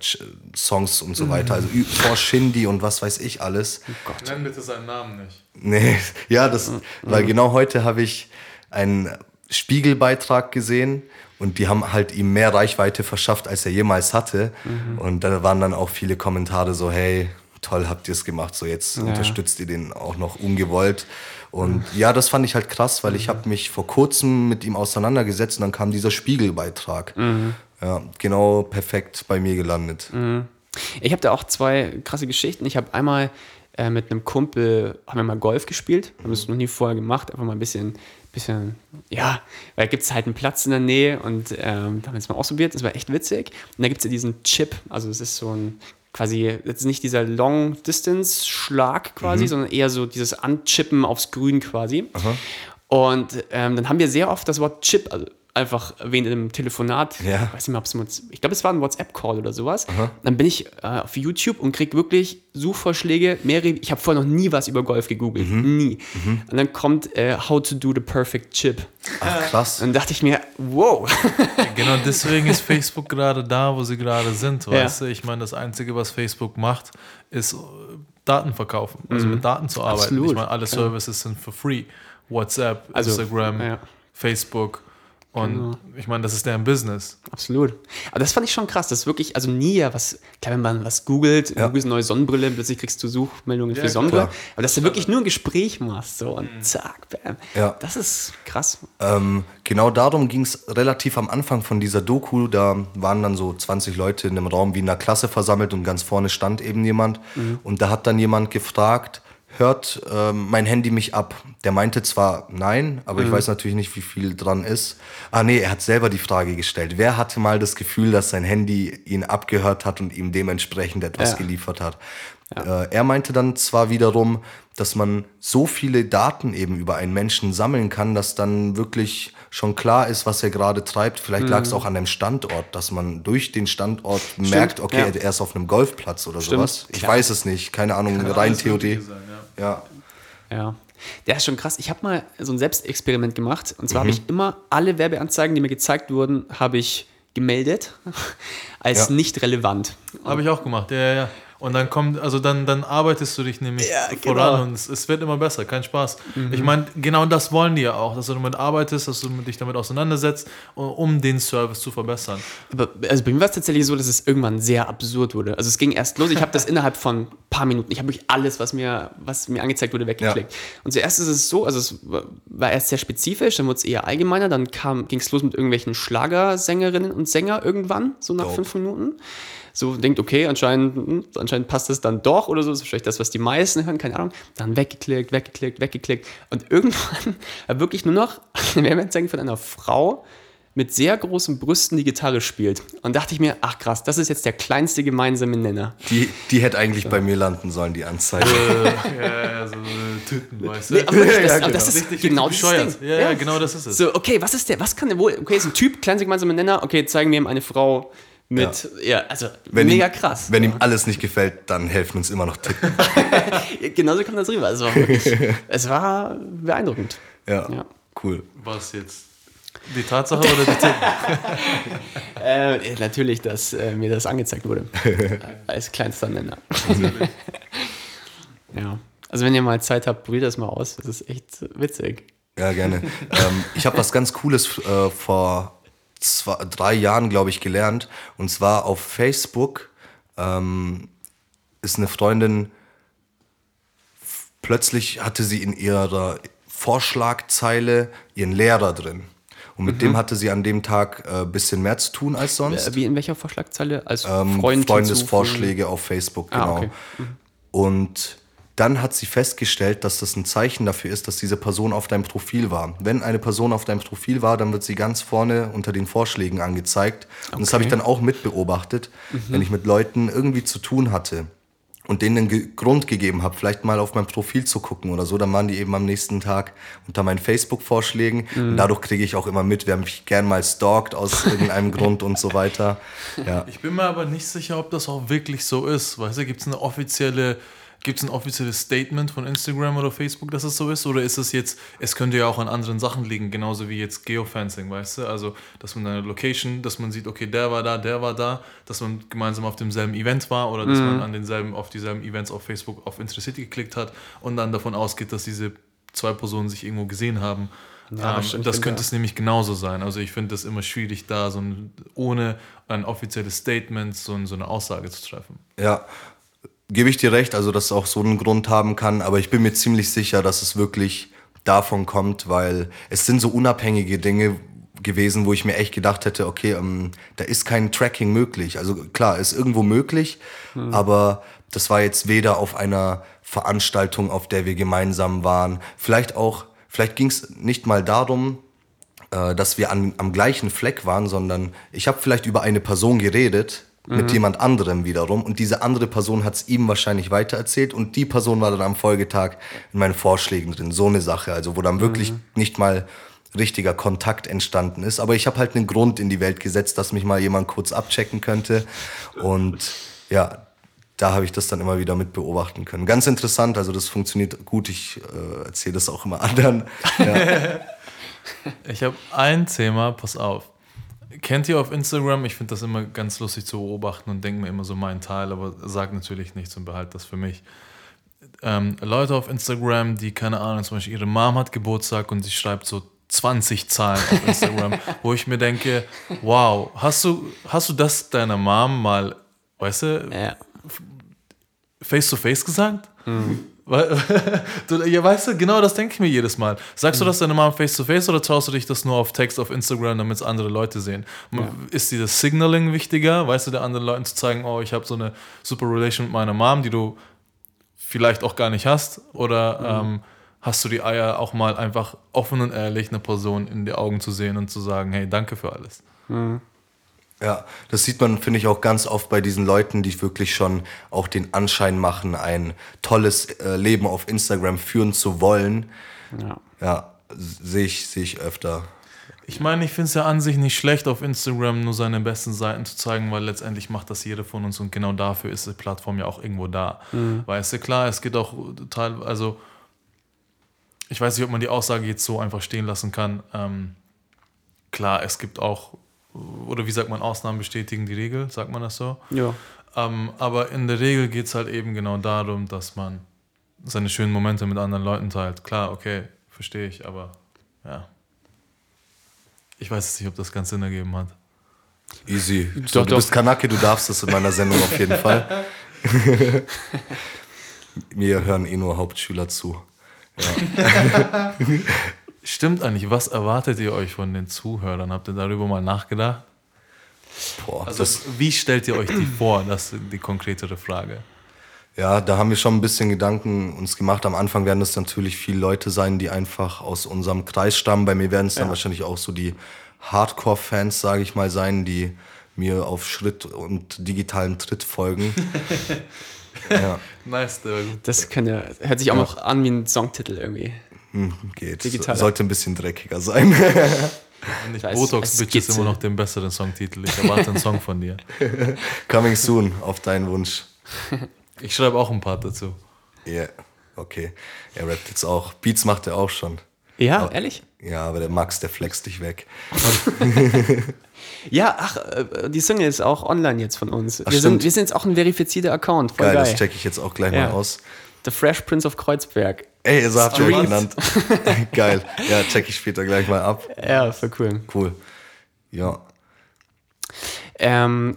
Songs und so weiter, also vor Shindy und was weiß ich alles. Nenn bitte seinen Namen nicht. Nee, ja, das, weil genau heute habe ich einen Spiegelbeitrag gesehen und die haben halt ihm mehr Reichweite verschafft, als er jemals hatte. Und da waren dann auch viele Kommentare so, hey, toll habt ihr es gemacht, so jetzt unterstützt ihr den auch noch ungewollt. Und ja, das fand ich halt krass, weil ich habe mich vor kurzem mit ihm auseinandergesetzt und dann kam dieser Spiegelbeitrag. Ja, genau perfekt bei mir gelandet. Ich habe da auch zwei krasse Geschichten. Ich habe einmal äh, mit einem Kumpel, haben wir mal Golf gespielt. Haben das noch nie vorher gemacht, einfach mal ein bisschen, bisschen ja, weil da gibt es halt einen Platz in der Nähe und ähm, da haben wir es mal ausprobiert. Das war echt witzig. Und da gibt es ja diesen Chip, also es ist so ein quasi jetzt nicht dieser Long-Distance-Schlag quasi, Mhm. sondern eher so dieses Anchippen aufs Grün quasi. Und ähm, dann haben wir sehr oft das Wort Chip also einfach erwähnt in einem Telefonat. Ja. Ich weiß nicht mehr, ob es ich glaube, es war ein WhatsApp-Call oder sowas. Dann bin ich äh, auf YouTube und krieg wirklich Suchvorschläge, mehrere. Ich habe vorher noch nie was über Golf gegoogelt. Mhm. Nie. Und dann kommt äh, How to do the perfect chip. Ach, krass. Und dann dachte ich mir, wow. Genau deswegen ist Facebook gerade da, wo sie gerade sind. Ja. Weißt du? Ich meine, das Einzige, was Facebook macht, ist äh, Daten verkaufen, also mit Daten zu arbeiten. Absolut, Ich meine, alle Services sind for free. WhatsApp, Also, Instagram, ja. Facebook. Und Genau. ich meine, das ist deren Business. Absolut. Aber das fand ich schon krass. Das ist wirklich, also nie ja was, klar, wenn man was googelt, Ja. googelst eine neue Sonnenbrille, plötzlich kriegst du Suchmeldungen für klar. Sonnenbrille. Klar. Aber dass du wirklich nur ein Gespräch machst, so und zack, bam. Ja. Das ist krass. Ähm, genau darum ging es relativ am Anfang von dieser Doku. Da waren dann so 20 Leute in einem Raum wie in einer Klasse versammelt und ganz vorne stand eben jemand. Und da hat dann jemand gefragt, hört ähm, mein Handy mich ab? Der meinte zwar nein, aber ich weiß natürlich nicht, wie viel dran ist. Ah nee, er hat selber die Frage gestellt. Wer hatte mal das Gefühl, dass sein Handy ihn abgehört hat und ihm dementsprechend etwas Ja. geliefert hat? Äh, er meinte dann zwar wiederum, dass man so viele Daten eben über einen Menschen sammeln kann, dass dann wirklich schon klar ist, was er gerade treibt. Vielleicht lag es Mhm. auch an einem Standort, dass man durch den Standort merkt, okay, ja. er ist auf einem Golfplatz oder Stimmt, sowas. Ich klar. weiß es nicht, keine Ahnung, rein Alles Theorie. Sein, ja. Ja. Ja. Der ist schon krass. Ich habe mal so ein Selbstexperiment gemacht. Und Mhm. zwar habe ich immer alle Werbeanzeigen, die mir gezeigt wurden, habe ich gemeldet als Ja. nicht relevant. Habe ich auch gemacht, ja, ja, ja. Und dann kommt, also dann, dann arbeitest du dich nämlich Ja, voran genau. und es, es wird immer besser, kein Spaß. Ich meine, genau das wollen die ja auch, dass du damit arbeitest, dass du dich damit auseinandersetzt, um den Service zu verbessern. Aber also bei mir war es tatsächlich so, dass es irgendwann sehr absurd wurde. Also es ging erst los, ich habe das innerhalb von ein paar Minuten, ich habe wirklich alles, was mir, was mir angezeigt wurde, weggeklickt. Und zuerst ist es so, also es war- war erst sehr spezifisch, dann wurde es eher allgemeiner, dann ging es los mit irgendwelchen Schlagersängerinnen und Sänger irgendwann, so nach Dope. fünf Minuten. So denkt, okay, anscheinend, hm, anscheinend passt das dann doch oder so, das ist wahrscheinlich das, was die meisten hören, keine Ahnung. Dann weggeklickt, weggeklickt, weggeklickt. Und irgendwann wirklich nur noch eine Werbeanzeige von einer Frau, mit sehr großen Brüsten die Gitarre spielt. Und dachte ich mir, ach krass, das ist jetzt der kleinste gemeinsame Nenner. Die, die hätte eigentlich bei mir landen sollen, die Anzeige. ja, ja, so Tüten, weißt du? Nee, aber das, Ja, genau. das ist Richtig, genau richtig das bescheuert. Ding. Ja, ja, genau das ist es. So, okay, was ist der, was kann der wohl, okay, ist ein Typ, kleinster gemeinsamer Nenner, okay, zeigen wir ihm eine Frau mit, ja, also Wenn mega ihm, krass. Wenn ihm alles nicht gefällt, dann helfen uns immer noch Tippen. Genauso kam das rüber. Es war wirklich, es war beeindruckend. Ja, Ja. cool. Was jetzt? Die Tatsache oder die Tippen? Äh, natürlich, dass äh, mir das angezeigt wurde. Als kleinster Nenner. ja. Also wenn ihr mal Zeit habt, probiert das mal aus. Das ist echt witzig. Ja, gerne. ähm, ich habe was ganz Cooles äh, vor zwei, drei Jahren, glaube ich, gelernt. Und zwar auf Facebook ähm, ist eine Freundin, plötzlich hatte sie in ihrer Vorschlagzeile ihren Lehrer drin. Und mit dem hatte sie an dem Tag ein äh, bisschen mehr zu tun als sonst. Wie in welcher Vorschlagzeile? Als Ähm, Freund Freundesvorschläge auf Facebook, Ah, genau. okay. Und dann hat sie festgestellt, dass das ein Zeichen dafür ist, dass diese Person auf deinem Profil war. Wenn eine Person auf deinem Profil war, dann wird sie ganz vorne unter den Vorschlägen angezeigt. Und das habe ich dann auch mitbeobachtet, wenn ich mit Leuten irgendwie zu tun hatte und denen einen Ge Grund gegeben habe, vielleicht mal auf mein Profil zu gucken oder so, dann waren die eben am nächsten Tag unter meinen Facebook-Vorschlägen. Und dadurch kriege ich auch immer mit, wer mich gern mal stalkt aus irgendeinem Grund und so weiter. Ja. Ich bin mir aber nicht sicher, ob das auch wirklich so ist. Weißt du, gibt es eine offizielle, gibt es ein offizielles Statement von Instagram oder Facebook, dass es so ist? Oder ist es jetzt, es könnte ja auch an anderen Sachen liegen, genauso wie jetzt Geofencing, weißt du? Also, dass man eine Location, dass man sieht, okay, der war da, der war da, dass man gemeinsam auf demselben Event war oder dass man an denselben, auf dieselben Events auf Facebook auf Intercity geklickt hat und dann davon ausgeht, dass diese zwei Personen sich irgendwo gesehen haben. Ja, ähm, das könnte es nämlich genauso sein. Also ich finde das immer schwierig, da so ein, ohne ein offizielles Statement so, ein, so eine Aussage zu treffen. Ja, gebe ich dir recht, also dass es auch so einen Grund haben kann, aber ich bin mir ziemlich sicher, dass es wirklich davon kommt, weil es sind so unabhängige Dinge, gewesen, wo ich mir echt gedacht hätte, okay, ähm, da ist kein Tracking möglich. Also klar, ist irgendwo möglich, aber das war jetzt weder auf einer Veranstaltung, auf der wir gemeinsam waren. Vielleicht auch, vielleicht ging es nicht mal darum, äh, dass wir an, am gleichen Fleck waren, sondern ich habe vielleicht über eine Person geredet mit jemand anderem wiederum und diese andere Person hat es ihm wahrscheinlich weitererzählt und die Person war dann am Folgetag in meinen Vorschlägen drin. So eine Sache, also wo dann wirklich nicht mal richtiger Kontakt entstanden ist. Aber ich habe halt einen Grund in die Welt gesetzt, dass mich mal jemand kurz abchecken könnte und ja, da habe ich das dann immer wieder mit beobachten können. Ganz interessant, also das funktioniert gut. Ich äh, erzähle das auch immer anderen. Ja. Ich habe ein Thema, pass auf. Kennt ihr auf Instagram? Ich finde das immer ganz lustig zu beobachten und denke mir immer so meinen Teil, aber sag natürlich nichts und behalte das für mich. Ähm, Leute auf Instagram, die, keine Ahnung, zum Beispiel ihre Mom hat Geburtstag und sie schreibt so 20 Zahlen auf Instagram, wo ich mir denke, wow, hast du, hast du das deiner Mom mal, weißt du, Ja. face to face gesagt? Du, ja, weißt du, genau das denke ich mir jedes Mal. Sagst du das deiner Mom face to face oder traust du dich das nur auf Text auf Instagram, damit es andere Leute sehen? Ist dir das Signaling wichtiger, weißt du, der anderen Leuten zu zeigen, oh, ich habe so eine super Relation mit meiner Mom, die du vielleicht auch gar nicht hast? Oder ähm, hast du die Eier auch mal einfach offen und ehrlich eine Person in die Augen zu sehen und zu sagen, hey, danke für alles? Ja, das sieht man, finde ich, auch ganz oft bei diesen Leuten, die wirklich schon auch den Anschein machen, ein tolles äh, Leben auf Instagram führen zu wollen. Ja. Ja, sehe ich, sehe ich öfter. Ich meine, ich finde es ja an sich nicht schlecht, auf Instagram nur seine besten Seiten zu zeigen, weil letztendlich macht das jeder von uns und genau dafür ist die Plattform ja auch irgendwo da. Weißt du, klar, es geht auch total, also ich weiß nicht, ob man die Aussage jetzt so einfach stehen lassen kann. Ähm, klar, es gibt auch, oder wie sagt man, Ausnahmen bestätigen die Regel, sagt man das so? Ja. Ähm, aber in der Regel geht es halt eben genau darum, dass man seine schönen Momente mit anderen Leuten teilt. Klar, okay, verstehe ich, aber ja. Ich weiß jetzt nicht, ob das ganz Sinn ergeben hat. Easy. Doch, so, du doch. bist Kanake, du darfst das in meiner Sendung auf jeden Fall. Mir hören eh nur Hauptschüler zu. Stimmt eigentlich, was erwartet ihr euch von den Zuhörern? Habt ihr darüber mal nachgedacht? Boah, Also, das, wie stellt ihr euch die vor? Das ist die konkretere Frage. Ja, da haben wir schon ein bisschen Gedanken uns gemacht. Am Anfang werden es natürlich viele Leute sein, die einfach aus unserem Kreis stammen. Bei mir werden es dann wahrscheinlich auch so die Hardcore-Fans, sage ich mal, sein, die mir auf Schritt und digitalen Tritt folgen. ja, Nice. Das kann ja, hört sich auch noch an wie ein Songtitel irgendwie. Hm, geht. Digitaler. Sollte ein bisschen dreckiger sein. Und ich Da ist- Botox Bitch ist immer noch den besseren Songtitel. Ich erwarte einen Song von dir. Coming soon, auf deinen Wunsch. Ich schreibe auch einen Part dazu. Ja, okay. Er rappt jetzt auch. Beats macht er auch schon. Ja, ehrlich? Ja, aber der Max, der flext dich weg. Ja, ach, äh, die Single ist auch online jetzt von uns. wir, sind, wir sind jetzt auch ein verifizierter Account. Voll Geil, geil. das checke ich jetzt auch gleich Ja. mal aus. The Fresh Prince of Kreuzberg. Ey, so habt ihr euch genannt. Geil. Ja, check ich später gleich mal ab. Ja, voll cool. Cool. Ja. Ähm,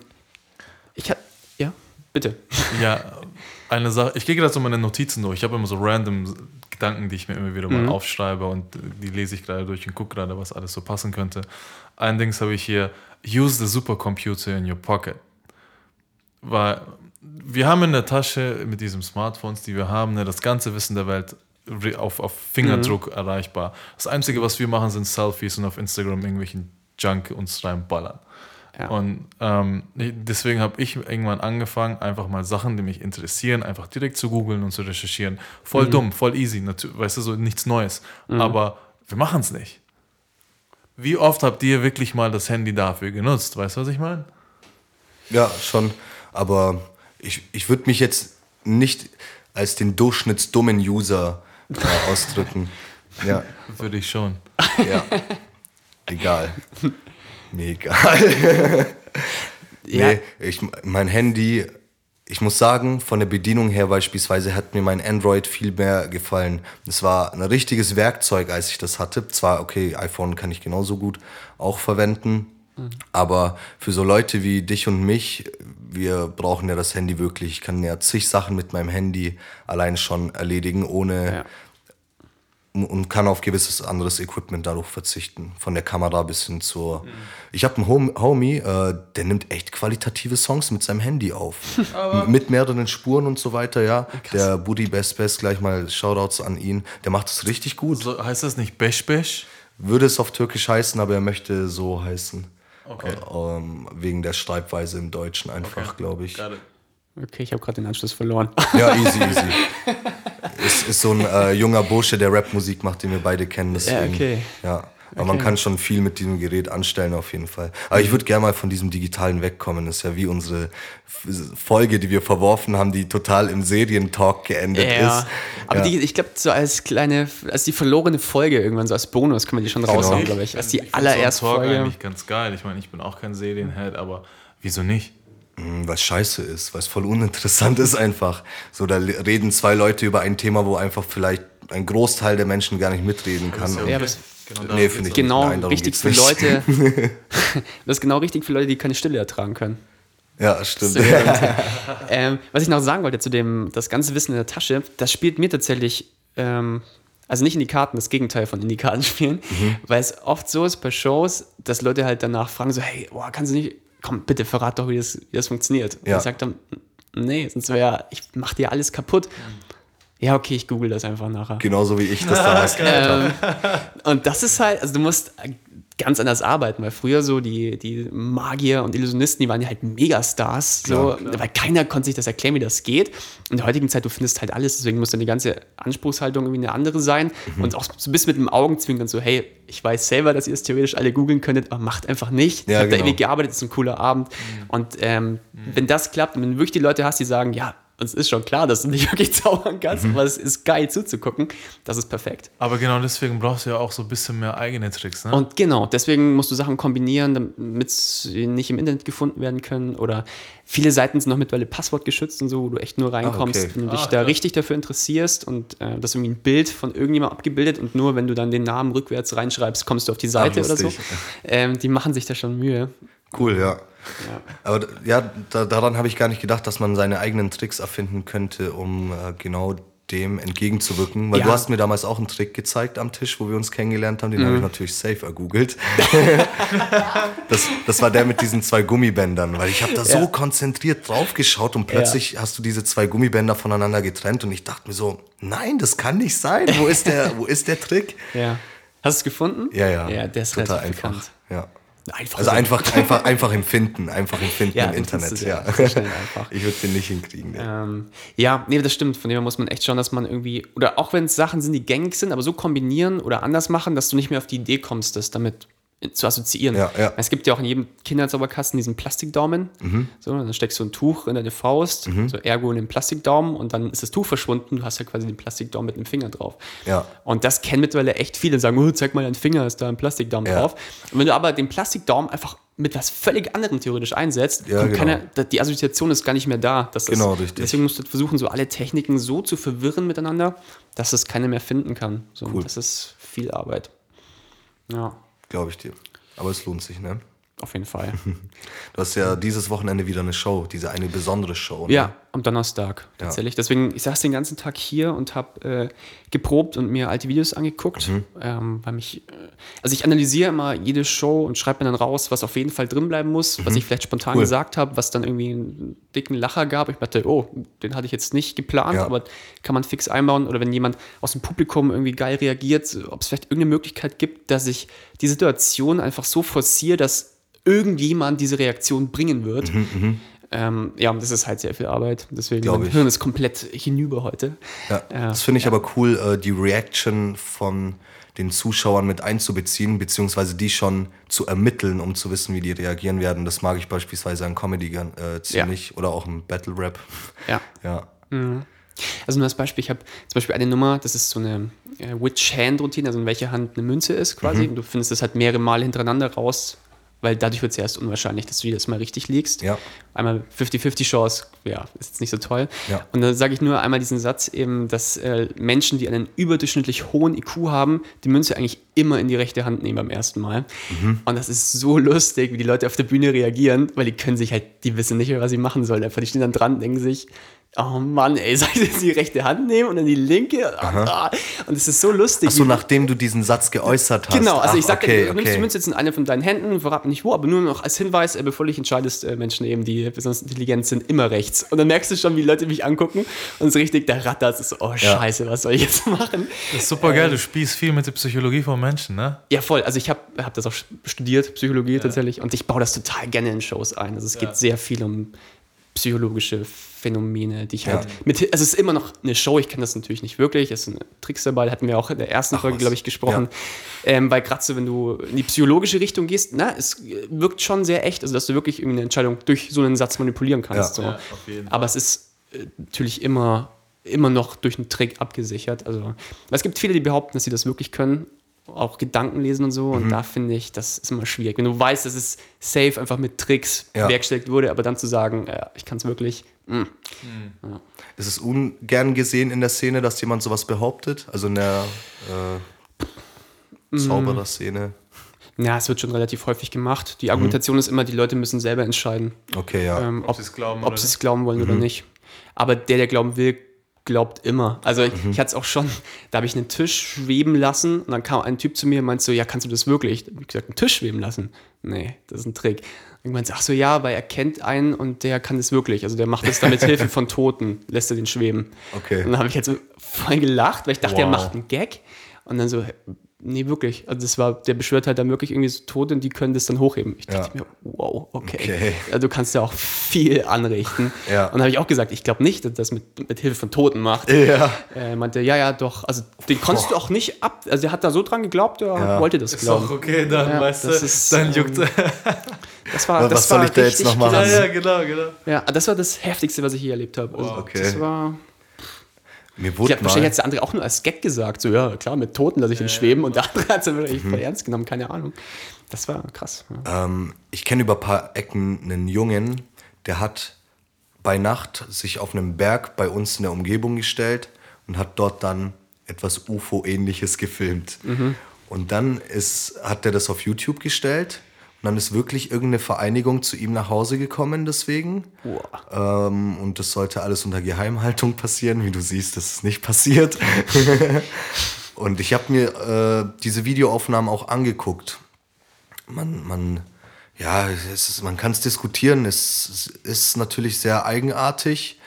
ich hatte, ja, bitte. Ja, eine Sache. Ich gehe gerade so meine Notizen durch. Ich habe immer so random Gedanken, die ich mir immer wieder mal aufschreibe und die lese ich gerade durch und gucke gerade, was alles so passen könnte. Allerdings habe ich hier Use the supercomputer in your pocket. Weil wir haben in der Tasche mit diesen Smartphones, die wir haben, ne, das ganze Wissen der Welt auf, auf Fingerdruck erreichbar. Das Einzige, was wir machen, sind Selfies und auf Instagram irgendwelchen Junk uns reinballern. Ja. Und ähm, deswegen habe ich irgendwann angefangen, einfach mal Sachen, die mich interessieren, einfach direkt zu googeln und zu recherchieren. Voll dumm, voll easy, natürlich, weißt du, so nichts Neues. Aber wir machen es nicht. Wie oft habt ihr wirklich mal das Handy dafür genutzt? Weißt du, was ich meine? Ja, schon. Aber ich, ich würde mich jetzt nicht als den durchschnittsdummen User äh, ausdrücken. Ja, Würde ich schon. ja. Egal. Mir egal. Ja. Nee, ich, mein Handy, ich muss sagen, von der Bedienung her beispielsweise hat mir mein Android viel mehr gefallen. Es war ein richtiges Werkzeug, als ich das hatte. Zwar, okay, iPhone kann ich genauso gut auch verwenden, aber für so Leute wie dich und mich, wir brauchen ja das Handy wirklich. Ich kann ja zig Sachen mit meinem Handy allein schon erledigen, ohne Ja. und kann auf gewisses anderes Equipment dadurch verzichten. Von der Kamera bis hin zur. Ich habe einen Hom Homie, äh, der nimmt echt qualitative Songs mit seinem Handy auf. mit mehreren Spuren und so weiter, ja. der Buddy Best Best, gleich mal Shoutouts an ihn. Der macht es richtig gut. So, heißt das nicht Besh Besh? Würde es auf Türkisch heißen, aber er möchte so heißen. Okay. Äh, ähm, wegen der Schreibweise im Deutschen einfach, glaube ich. Okay, ich habe gerade den Anschluss verloren. Ja, easy, easy. ist, ist so ein äh, junger Bursche, der Rapmusik macht, den wir beide kennen. Deswegen, okay. Ja. Aber man kann schon viel mit diesem Gerät anstellen, auf jeden Fall. Aber ich würde gerne mal von diesem Digitalen wegkommen. Das ist ja wie unsere Folge, die wir verworfen haben, die total im Serientalk geendet Ja, ist. aber ja. die, ich glaube, so als kleine, als die verlorene Folge irgendwann, so als Bonus, kann man die schon raushauen, glaube ich. Als die Ich allererste so Talk Folge. eigentlich ganz geil. Ich meine, ich bin auch kein Serienhead, aber wieso nicht? Weil es scheiße ist, weil es voll uninteressant ist einfach. So, da reden zwei Leute über ein Thema, wo einfach vielleicht ein Großteil der Menschen gar nicht mitreden kann. ja es- Genau nee, finde ich genau nicht. Nein, richtig für. Leute. das ist genau richtig für Leute, die keine Stille ertragen können. Ja, stimmt. ähm, was ich noch sagen wollte zu dem, das ganze Wissen in der Tasche, das spielt mir tatsächlich, ähm, also nicht in die Karten, das Gegenteil von in die Karten spielen, Mhm. weil es oft so ist bei Shows, dass Leute halt danach fragen so, hey, boah, kannst du nicht, komm, bitte verrat doch, wie das, wie das funktioniert. Und Ja. ich sag dann, nee, sonst wäre, ich mach dir alles kaputt. Ja, okay, ich google das einfach nachher. Genauso wie ich das damals gemacht habe. Und das ist halt, also du musst ganz anders arbeiten, weil früher so die, die Magier und Illusionisten, die waren ja halt Megastars, so, weil keiner konnte sich das erklären, wie das geht. In der heutigen Zeit, du findest halt alles, deswegen muss dann die ganze Anspruchshaltung irgendwie eine andere sein Mhm. und auch so bis mit dem Augenzwinkern so, hey, ich weiß selber, dass ihr es theoretisch alle googeln könntet, aber macht einfach nicht. Ja, ich habe da genau. ewig gearbeitet, ist ein cooler Abend. Und ähm, wenn das klappt und wenn du wirklich die Leute hast, die sagen, ja, uns ist schon klar, dass du nicht wirklich zaubern kannst, Mhm. aber es ist geil zuzugucken, das ist perfekt. Aber genau deswegen brauchst du ja auch so ein bisschen mehr eigene Tricks, ne? Und genau, deswegen musst du Sachen kombinieren, damit sie nicht im Internet gefunden werden können. Oder viele Seiten sind noch mittlerweile passwortgeschützt und so, wo du echt nur reinkommst, okay. wenn du dich Ah, da krass. richtig dafür interessierst und äh, das ist irgendwie ein Bild von irgendjemandem abgebildet und nur wenn du dann den Namen rückwärts reinschreibst, kommst du auf die Seite oder so. Ähm, die machen sich da schon Mühe. Cool, ja. Aber d- ja, da, daran habe ich gar nicht gedacht, dass man seine eigenen Tricks erfinden könnte, um äh, genau dem entgegenzuwirken. Weil Ja. du hast mir damals auch einen Trick gezeigt am Tisch, wo wir uns kennengelernt haben. Den Mhm. habe ich natürlich safe ergoogelt. das, das war der mit diesen zwei Gummibändern, weil ich habe da so konzentriert drauf geschaut und plötzlich hast du diese zwei Gummibänder voneinander getrennt und ich dachte mir so, nein, das kann nicht sein. Wo ist der, wo ist der Trick? Ja. Hast du es gefunden? Ja, ja. Ja, der ist total relativ einfach. bekannt. Ja. Einfach Also so. einfach, einfach, einfach empfinden, einfach empfinden Ja, im Internet. Ja. ja. Ich würde den nicht hinkriegen. Nee. Ähm, ja, nee, das stimmt. Von dem her muss man echt schauen, dass man irgendwie, oder auch wenn es Sachen sind, die gängig sind, aber so kombinieren oder anders machen, dass du nicht mehr auf die Idee kommst, das damit zu assoziieren. Ja, ja. Es gibt ja auch in jedem Kinderzauberkasten diesen Plastikdaumen. Mhm. So, dann steckst du ein Tuch in deine Faust, so ergo in den Plastikdaumen und dann ist das Tuch verschwunden. Du hast ja quasi den Plastikdaumen mit dem Finger drauf. Ja. Und das kennen mittlerweile echt viele, sagen, oh, zeig mal deinen Finger, ist da ein Plastikdaumen drauf. Und wenn du aber den Plastikdaumen einfach mit was völlig anderem theoretisch einsetzt, Ja, kommt genau. keiner, da- die Assoziation ist gar nicht mehr da. Das Genau, ist, richtig. Deswegen musst du versuchen, so alle Techniken so zu verwirren miteinander, dass es keiner mehr finden kann. So, Cool. Das ist viel Arbeit. Ja, Glaube ich dir. Aber es lohnt sich, ne? Auf jeden Fall. Du hast ja dieses Wochenende wieder eine Show, diese eine besondere Show. Ne? Ja, am Donnerstag tatsächlich. Deswegen, ich saß den ganzen Tag hier und habe äh, geprobt und mir alte Videos angeguckt, Mhm. ähm, weil mich, äh, also ich analysiere immer jede Show und schreibe mir dann raus, was auf jeden Fall drin bleiben muss, was ich vielleicht spontan Mhm. Cool. gesagt habe, was dann irgendwie einen dicken Lacher gab. Ich dachte, oh, den hatte ich jetzt nicht geplant, Ja. aber kann man fix einbauen. Oder wenn jemand aus dem Publikum irgendwie geil reagiert, ob es vielleicht irgendeine Möglichkeit gibt, dass ich die Situation einfach so forciere, dass irgendjemand diese Reaktion bringen wird. Ähm, ja, und das ist halt sehr viel Arbeit. Deswegen, Glaub mein ich. Hirn ist komplett hinüber heute. Ja, Ja. das finde ich aber cool, äh, die Reaction von den Zuschauern mit einzubeziehen, beziehungsweise die schon zu ermitteln, um zu wissen, wie die reagieren werden. Das mag ich beispielsweise an Comedy äh, ziemlich oder auch im Battle Rap. Ja. Ja. Also nur als Beispiel, ich habe zum Beispiel eine Nummer, das ist so eine äh, Which-Hand-Routine, also in welcher Hand eine Münze ist quasi. Mhm. Und du findest das halt mehrere Male hintereinander raus, weil dadurch wird es erst unwahrscheinlich, dass du jedes Mal richtig liegst. Ja. Einmal 50-50 Chance, ja, ist jetzt nicht so toll. Ja. Und dann sage ich nur einmal diesen Satz eben, dass äh, Menschen, die einen überdurchschnittlich hohen IQ haben, die Münze eigentlich immer in die rechte Hand nehmen beim ersten Mal. Mhm. Und das ist so lustig, wie die Leute auf der Bühne reagieren, weil die können sich halt, die wissen nicht mehr, was sie machen sollen. Einfach, die stehen dann dran, denken sich, oh Mann, ey, soll ich jetzt die rechte Hand nehmen und dann die linke? Ah, Und es ist so lustig. Achso, wie- nachdem du diesen Satz geäußert hast. Genau, also Ach, ich sag okay, dir, du nimmst die okay. Münze jetzt in eine von deinen Händen, verrat nicht wo, aber nur noch als Hinweis, äh, bevor du dich entscheidest, äh, Menschen eben, die besonders intelligent sind, immer rechts. Und dann merkst du schon, wie Leute mich angucken und es ist richtig, der rattert, es ist so, oh scheiße, was soll ich jetzt machen? Das ist super geil, du spielst viel mit der Psychologie von Menschen, ne? Ja, voll. Also ich habe hab das auch studiert, Psychologie tatsächlich, und ich baue das total gerne in Shows ein. Also es geht Ja. sehr viel um psychologische Phänomene, die ich Ja. halt mit, also es ist immer noch eine Show, ich kenne das natürlich nicht wirklich, es sind Tricks dabei, da hatten wir auch in der ersten Folge, was. glaube ich, gesprochen, ähm, weil gerade so, wenn du in die psychologische Richtung gehst, na, es wirkt schon sehr echt, also dass du wirklich irgendeine Entscheidung durch so einen Satz manipulieren kannst. Ja. So. Ja. Aber es ist äh, natürlich immer, immer noch durch einen Trick abgesichert. Also, es gibt viele, die behaupten, dass sie das wirklich können, auch Gedanken lesen und so. Mhm. Und da finde ich, das ist immer schwierig. Wenn du weißt, dass es safe einfach mit Tricks Ja. wurde, aber dann zu sagen, äh, ich kann es wirklich, mh. Es ist ungern gesehen in der Szene, dass jemand sowas behauptet. Also in der äh, Mm. Zauberer-Szene. ja, es wird schon relativ häufig gemacht. Mhm. Die Argumentation ist immer, die Leute müssen selber entscheiden, Okay, ja. ähm, Ob ob, sie es glauben ob es glauben wollen Mhm. oder nicht. Aber der, der glauben will, glaubt immer. Also ich, Mhm. ich hatte es auch schon, da habe ich einen Tisch schweben lassen und dann kam ein Typ zu mir und meinte so, ja, kannst du das wirklich? Da habe ich gesagt, einen Tisch schweben lassen? Nee, das ist ein Trick. Und ich meinte, ach so, ja, weil er kennt einen und der kann das wirklich. Also der macht das dann mit Hilfe von Toten, lässt er den schweben. Okay. Und dann habe ich jetzt so voll gelacht, weil ich dachte, er Wow. macht einen Gag. Und dann so, nee, wirklich. Also das war, der beschwört halt dann wirklich irgendwie so Tote und die können das dann hochheben. Ich dachte Ja. mir, wow, okay. Okay. Also du kannst ja auch viel anrichten. Ja. Und dann habe ich auch gesagt, ich glaube nicht, dass das mit, mit Hilfe von Toten macht. Ja. Er meinte, ja, ja, doch. Also den konntest du auch nicht ab. Also der hat da so dran geglaubt, er Ja. wollte das Ist auch glauben. okay, dann, Ja, weißt du, das ist, dann ähm, juckt Das war, Was das soll war ich da jetzt noch machen? Ja, krass. ja, genau, genau. Ja, das war das Heftigste, was ich je erlebt habe. Also, okay. Das war. Mir Ich wurde hab, wahrscheinlich mal, hat der andere auch nur als Gag gesagt, so ja, klar, mit Toten lasse ich den schweben und der andere hat es dann wirklich Mhm. voll ernst genommen, keine Ahnung. Das war krass. Ja. ähm, ich kenne über ein paar Ecken einen Jungen, der hat bei Nacht sich auf einem Berg bei uns in der Umgebung gestellt und hat dort dann etwas UFO-ähnliches gefilmt. Mhm. Und dann ist, hat er das auf YouTube gestellt und dann ist wirklich irgendeine Vereinigung zu ihm nach Hause gekommen deswegen. Ähm, und das sollte alles unter Geheimhaltung passieren. Wie du siehst, das ist nicht passiert. und ich habe mir äh, diese Videoaufnahmen auch angeguckt. Man, man, ja, ist, man kann es diskutieren. Es ist natürlich sehr eigenartig,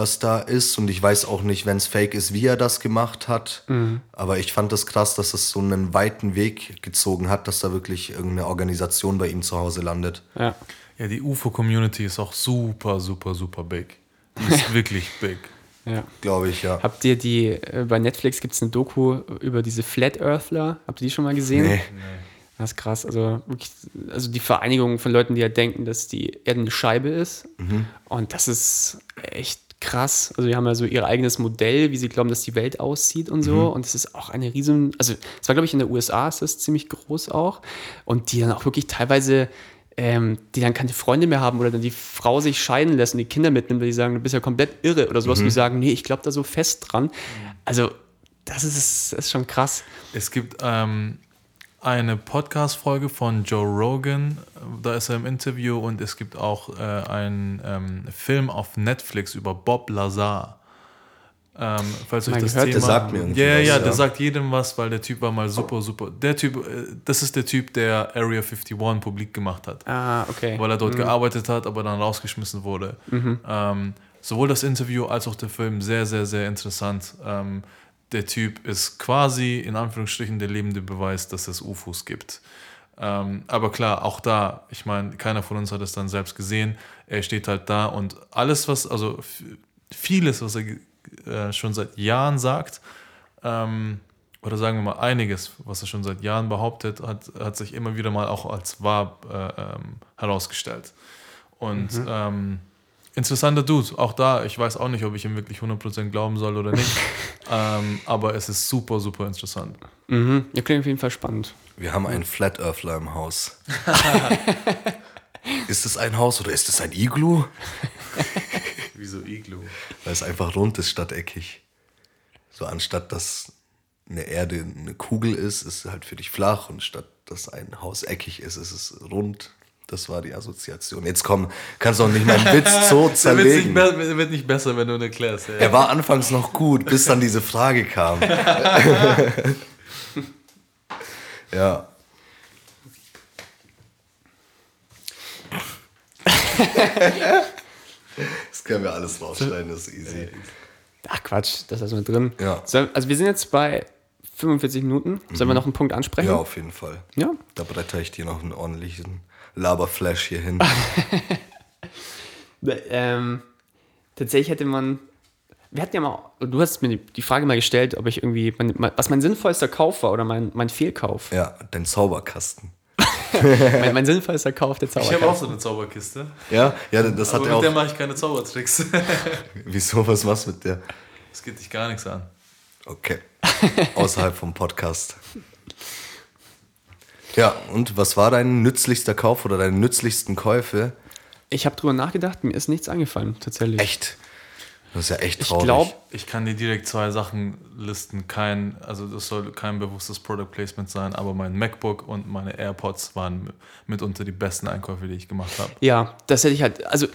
was da ist. Und ich weiß auch nicht, wenn es fake ist, wie er das gemacht hat. Aber ich fand das krass, dass es so einen weiten Weg gezogen hat, dass da wirklich irgendeine Organisation bei ihm zu Hause landet. Ja. Ja, die UFO-Community ist auch super, super, super big. Die ist wirklich big. ja. Glaube ich, ja. Habt ihr die, äh, bei Netflix gibt es eine Doku über diese Flat Earthler? Habt ihr die schon mal gesehen? Nee. Das ist krass. Also, wirklich, also die Vereinigung von Leuten, die ja denken, dass die Erde eine Scheibe ist. Und das ist echt krass. Also die haben ja so ihr eigenes Modell, wie sie glauben, dass die Welt aussieht und so. Und es ist auch eine riesen, also es war, glaube ich, in der USA ist das ziemlich groß auch. Und die dann auch wirklich teilweise, ähm, die dann keine Freunde mehr haben oder dann die Frau sich scheiden lässt und die Kinder mitnimmt, weil die sagen, du bist ja komplett irre oder sowas. Und die sagen, nee, ich glaube da so fest dran. Also das ist, das ist schon krass. Es gibt ähm, eine Podcast-Folge von Joe Rogan, da ist er im Interview und es gibt auch äh, einen ähm, Film auf Netflix über Bob Lazar. Ähm, falls euch das gehört, Thema, der sagt mir ja, ja, was, ja, ja. der sagt jedem was, weil der Typ war mal super, super. Der Typ, äh, das ist der Typ, der Area 51 publik gemacht hat Ah, okay. weil er dort gearbeitet hat, aber dann rausgeschmissen wurde. Ähm, sowohl das Interview als auch der Film sehr, sehr, sehr interessant. Ähm, der Typ ist quasi in Anführungsstrichen der lebende Beweis, dass es UFOs gibt. Ähm, aber klar, auch da, ich meine, keiner von uns hat es dann selbst gesehen. Er steht halt da und alles, was, also vieles, was er äh, schon seit Jahren sagt, ähm, oder sagen wir mal einiges, was er schon seit Jahren behauptet, hat, hat sich immer wieder mal auch als wahr äh, ähm, herausgestellt. Und ähm, interessanter Dude, auch da, ich weiß auch nicht, ob ich ihm wirklich 100% glauben soll oder nicht, ähm, aber es ist super, super interessant. Mhm. Ja, klingt auf jeden Fall spannend. Wir haben einen Flat Earthler im Haus. ist es ein Haus oder ist es ein Iglu? Wieso Iglu? Weil es einfach rund ist statt eckig. So anstatt dass eine Erde eine Kugel ist, ist es halt für dich flach und statt dass ein Haus eckig ist, ist es rund. Das war die Assoziation. Jetzt komm, kannst du auch nicht meinen Witz so wird nicht, zerlegen. be- wird nicht besser, wenn du ihn erklärst. Ja. Er war anfangs noch gut, bis dann diese Frage kam. ja. Das können wir alles rausschneiden, das ist easy. Ach Quatsch, das ist mit drin. Ja. So, also wir sind jetzt bei 45 Minuten. Sollen wir noch einen Punkt ansprechen? Ja, auf jeden Fall. Ja. Da bretter ich dir noch einen ordentlichen Laberflash hier hin. Ähm, tatsächlich hätte man. Wir hatten ja mal, du hast mir die, Frage mal gestellt, ob ich irgendwie, was mein sinnvollster Kauf war oder mein, mein Fehlkauf. Ja, dein Zauberkasten. mein, mein sinnvollster Kauf der Ich habe auch so eine Zauberkiste. Ja, ja, das hat Aber er mit der auch. mache ich keine Zaubertricks. Wieso, was machst du mit der? Das geht dich gar nichts an. Okay. Außerhalb vom Podcast. Ja, und was war dein nützlichster Kauf oder deine nützlichsten Käufe? Ich habe drüber nachgedacht, mir ist nichts eingefallen, tatsächlich. Echt? Das ist ja echt Ich traurig. glaube, Ich kann dir direkt zwei Sachen listen. Kein, also das soll kein bewusstes Product Placement sein, aber mein MacBook und meine AirPods waren mitunter die besten Einkäufe, die ich gemacht habe. ja, das hätte ich halt, also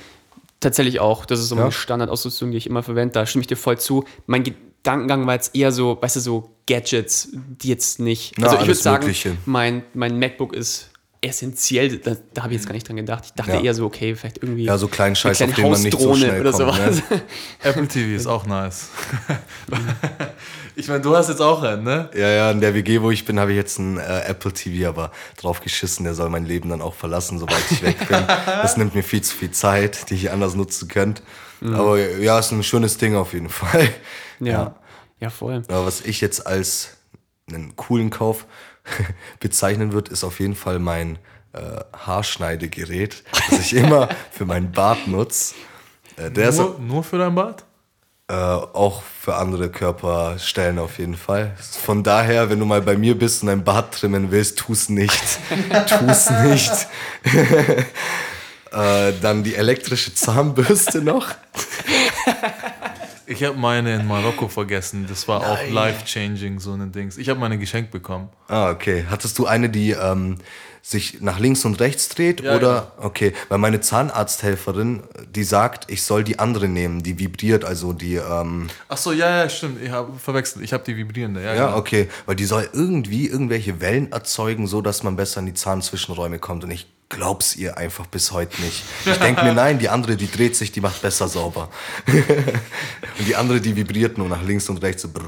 tatsächlich auch. Das ist so Ja. eine Standardausrüstung, die ich immer verwende. Da stimme ich dir voll zu. Mein Gedankengang war jetzt eher so, weißt du, so Gadgets, die jetzt nicht. Na, also ich würde sagen, Mögliche. mein, mein MacBook ist essentiell. Da, da habe ich jetzt gar nicht dran gedacht. Ich dachte Ja. eher so, okay, vielleicht irgendwie. Ja, so kleinen Scheiß, eine auf den man nicht so schnell oder kommt. sowas. Ne? Apple TV ist auch nice. ich meine, du hast jetzt auch einen, ne? Ja, ja, in der WG, wo ich bin, habe ich jetzt einen äh, Apple TV, aber drauf geschissen, der soll mein Leben dann auch verlassen, sobald ich weg bin. Das nimmt mir viel zu viel Zeit, die ich anders nutzen könnte. Aber ja, ist ein schönes Ding auf jeden Fall. Ja. ja, voll. Aber was ich jetzt als einen coolen Kauf bezeichnen würde, ist auf jeden Fall mein äh, Haarschneidegerät, das ich immer für meinen Bart nutze. Äh, der ist Nur, nur für dein Bad? äh, auch für andere Körperstellen auf jeden Fall. Von daher, wenn du mal bei mir bist und ein Bart trimmen willst, tu's nicht. tu's nicht. äh, dann die elektrische Zahnbürste noch. Ich habe meine in Marokko vergessen. Das war auch life-changing, so ein Dings. Ich habe meine geschenkt bekommen. Ah, okay. Hattest du eine, die ähm, sich nach links und rechts dreht? Ja, oder? Okay, weil meine Zahnarzthelferin, die sagt, ich soll die andere nehmen, die vibriert, also die. Ähm, Ach so, ja, ja, stimmt. Ich habe verwechselt. Ich habe die vibrierende. Ja, Ja, genau. okay. Weil die soll irgendwie irgendwelche Wellen erzeugen, so dass man besser in die Zahnzwischenräume kommt. Und ich glaub's ihr einfach bis heute nicht. Ich denke mir, nein, die andere, die dreht sich, die macht besser sauber. und die andere, die vibriert nur nach links und rechts. So brrr.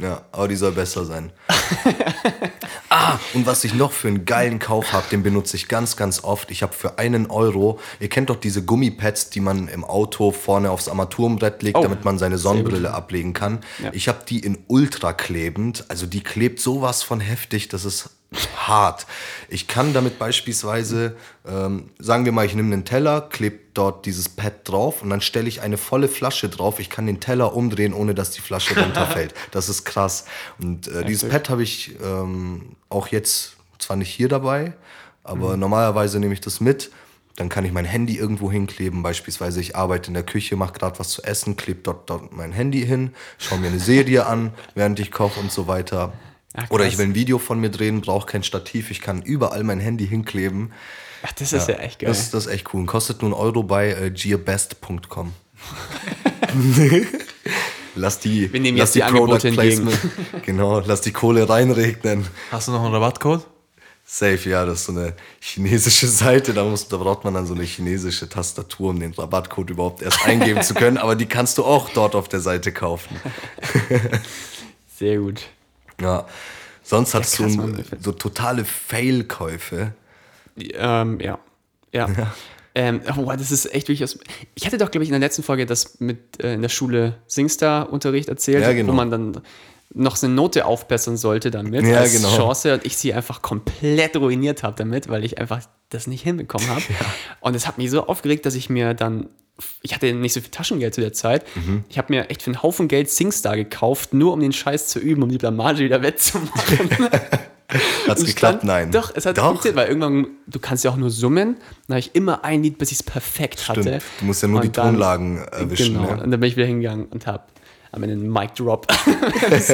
Ja, aber die soll besser sein. ah, und was ich noch für einen geilen Kauf habe, den benutze ich ganz, ganz oft. Ich habe für einen Euro, ihr kennt doch diese Gummipads, die man im Auto vorne aufs Armaturenbrett legt, Oh, damit man seine Sonnenbrille ablegen kann. Ja. Ich habe die in ultra klebend, also die klebt sowas von heftig, das ist hart. Ich kann damit beispielsweise, ähm, sagen wir mal, ich nehme einen Teller, klebe dort dieses Pad drauf und dann stelle ich eine volle Flasche drauf. Ich kann den Teller umdrehen, ohne dass die Flasche runterfällt. Das ist krass. Und äh, dieses Pad habe ich ähm, auch jetzt zwar nicht hier dabei, aber normalerweise nehme ich das mit. Dann kann ich mein Handy irgendwo hinkleben. Beispielsweise, ich arbeite in der Küche, mache gerade was zu essen, klebe dort, dort mein Handy hin, schaue mir eine Serie an, während ich koche und so weiter. Ach, Oder ich will ein Video von mir drehen, brauche kein Stativ, ich kann überall mein Handy hinkleben. Ach, das ist ja, echt geil. Das, das ist echt cool. Und kostet nur einen Euro bei äh, gearbest.com. lass die, Wir nehmen lass jetzt die Angebote entgegen. Genau, lass die Kohle reinregnen. Hast du noch einen Rabattcode? Safe, ja, das ist so eine chinesische Seite, da, muss, da braucht man dann so eine chinesische Tastatur, um den Rabattcode überhaupt erst eingeben zu können, aber die kannst du auch dort auf der Seite kaufen. Sehr gut. Ja. Sonst hattest krass, du ein- so totale Fail-Käufe. Ähm, ja. Ja. Ähm, oh, das ist echt wirklich. Ich hatte doch, glaube ich, in der letzten Folge das mit äh, in der Schule Singstar-Unterricht erzählt, Ja, genau. wo man dann noch so eine Note aufbessern sollte damit Ja, als genau. Chance und ich sie einfach komplett ruiniert habe damit, weil ich einfach das nicht hinbekommen habe. Und es hat mich so aufgeregt, dass ich mir dann ich hatte nicht so viel Taschengeld zu der Zeit. Mhm. Ich habe mir echt für einen Haufen Geld Singstar gekauft, nur um den Scheiß zu üben, um die Blamage wieder wettzumachen. Hat's Und geklappt? stand- Nein. Doch, es hat Doch? funktioniert, weil irgendwann, du kannst ja auch nur summen. Dann habe ich immer ein Lied, bis ich es perfekt hatte. Stimmt. Du musst ja nur Und die dann- Tonlagen erwischen. Genau, Ja. und dann bin ich wieder hingegangen und habe am Ende einen Mic Drop. das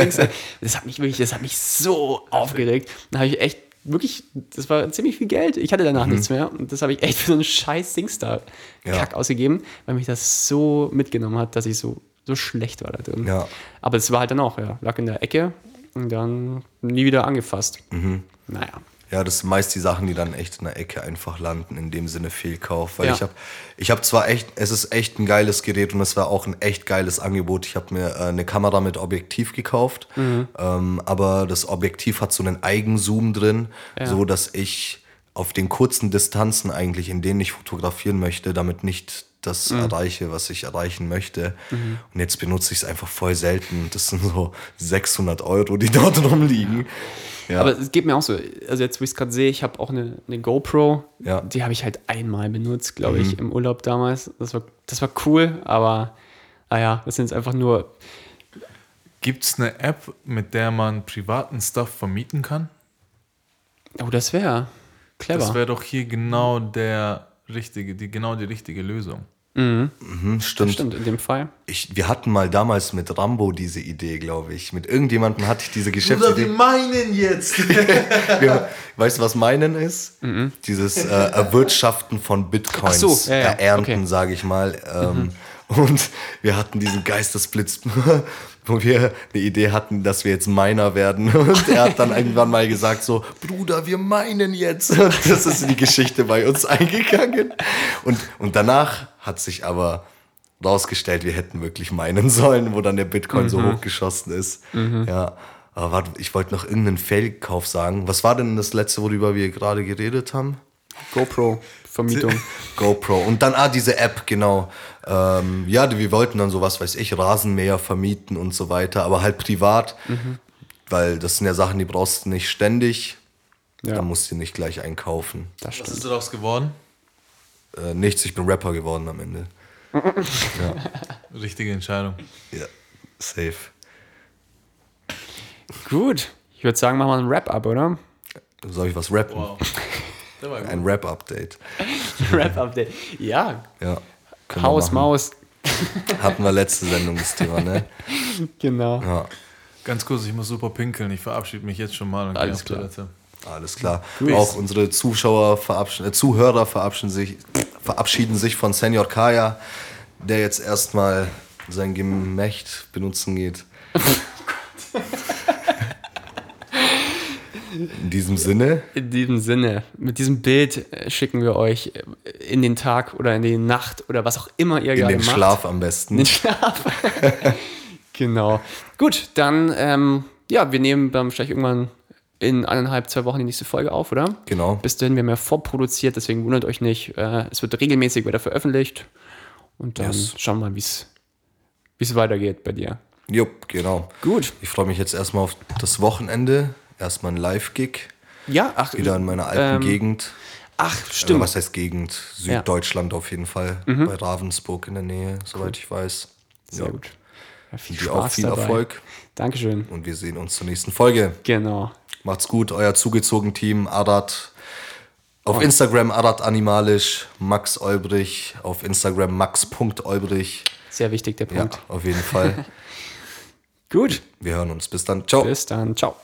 hat mich wirklich, das hat mich so aufgeregt. Dann habe ich echt wirklich, das war ziemlich viel Geld. Ich hatte danach nichts mehr und das habe ich echt für so einen scheiß Singstar Ja. Ausgegeben, weil mich das so mitgenommen hat, dass ich so, so schlecht war da drin. Ja. Aber es war halt dann auch, ja, lag in der Ecke und dann nie wieder angefasst. Mhm. Naja. Ja, das sind meist die Sachen, die dann echt in der Ecke einfach landen, in dem Sinne Fehlkauf. Weil Ja. ich habe ich hab zwar echt, es ist echt ein geiles Gerät und es war auch ein echt geiles Angebot. Ich habe mir äh, eine Kamera mit Objektiv gekauft, ähm, aber das Objektiv hat so einen Eigenzoom drin, Ja. so dass ich auf den kurzen Distanzen eigentlich, in denen ich fotografieren möchte, damit nicht das erreiche, was ich erreichen möchte. Und jetzt benutze ich es einfach voll selten. Das sind so 600 Euro, die dort rumliegen. Ja. Aber es geht mir auch so. Also jetzt, wo ich es gerade sehe, ich habe auch eine, eine GoPro. Ja. Die habe ich halt einmal benutzt, glaube ich, im Urlaub damals. Das war, das war cool, aber naja, das sind jetzt einfach nur. Gibt es eine App, mit der man privaten Stuff vermieten kann? Oh, das wäre clever. Das wäre doch hier genau der richtige, die, genau die richtige Lösung. Hm, stimmt. Stimmt, in dem Fall. Ich, wir hatten mal damals mit Rambo diese Idee, glaube ich. Mit irgendjemandem hatte ich diese Geschäftsidee. meinen jetzt. Wir, weißt du, was meinen ist? Dieses äh, Erwirtschaften von Bitcoins, Ach so, ja, ja, erernten, okay. sage ich mal. Ähm, Und wir hatten diesen Geistesblitz, wo wir eine Idee hatten, dass wir jetzt Miner werden. Und er hat dann irgendwann mal gesagt so, Bruder, wir meinen jetzt. Und das ist in die Geschichte bei uns eingegangen. Und, und danach hat sich aber rausgestellt, wir hätten wirklich meinen sollen, wo dann der Bitcoin so hochgeschossen ist. Ja. Aber warte, ich wollte noch irgendeinen Fehlkauf sagen. Was war denn das letzte, worüber wir gerade geredet haben? GoPro-Vermietung. GoPro. Und dann, ah, diese App, genau. Ähm, ja, wir wollten dann so was weiß ich, Rasenmäher vermieten und so weiter, aber halt privat, weil das sind ja Sachen, die brauchst du nicht ständig. Ja. Da musst du nicht gleich einkaufen. Das Was ist daraus geworden? Äh, nichts, ich bin Rapper geworden am Ende. Richtige Entscheidung. Ja, safe. Gut. Ich würde sagen, machen wir einen Wrap-up, oder? Soll ich was rappen? Wow. Ein Rap-Update. Wrap-Update. Ja. Ja. Haus. Maus. Hatten wir letzte Sendung das Thema, ne? Genau. Ja, Ganz kurz, ich muss super pinkeln. Ich verabschiede mich jetzt schon mal und gehe Alles auf klar. Toilette. alles klar. Auch unsere Zuschauer verabschieden, äh, Zuhörer verabschieden sich, verabschieden sich von Senior Kaya, der jetzt erstmal sein Gemächt benutzen geht. In diesem Sinne, In diesem Sinne, mit diesem Bild äh, schicken wir euch äh, in den Tag oder in die Nacht oder was auch immer ihr in gerade den macht. Schlaf am In besten. den Schlaf. genau. Gut, dann, ähm, ja, wir nehmen dann vielleicht irgendwann in eineinhalb, zwei Wochen die nächste Folge auf, oder? Genau. Bis dahin, wir haben ja vorproduziert, deswegen wundert euch nicht. Äh, es wird regelmäßig wieder veröffentlicht. Und dann Yes. schauen wir mal, wie es wie es weitergeht bei dir. Jupp, genau. Gut. Ich freue mich jetzt erstmal auf das Wochenende. Erstmal ein Live-Gig. Ja, ach, Wieder in meiner alten ähm, Gegend. Ach, stimmt. was heißt Gegend? Süddeutschland auf jeden Fall. Bei Ravensburg in der Nähe, soweit ich weiß. Sehr Ja. gut. Ja, viel Spaß auch viel dabei. Erfolg. Dankeschön. Und wir sehen uns zur nächsten Folge. Genau. Macht's gut, euer zugezogen Team, Arat. Auf Instagram Arat Animalisch, Max Olbrich. Auf Instagram max.olbrich. Sehr wichtig, der Ja, Punkt. auf jeden Fall. Gut. Wir hören uns. Bis dann. Ciao. Bis dann. Ciao.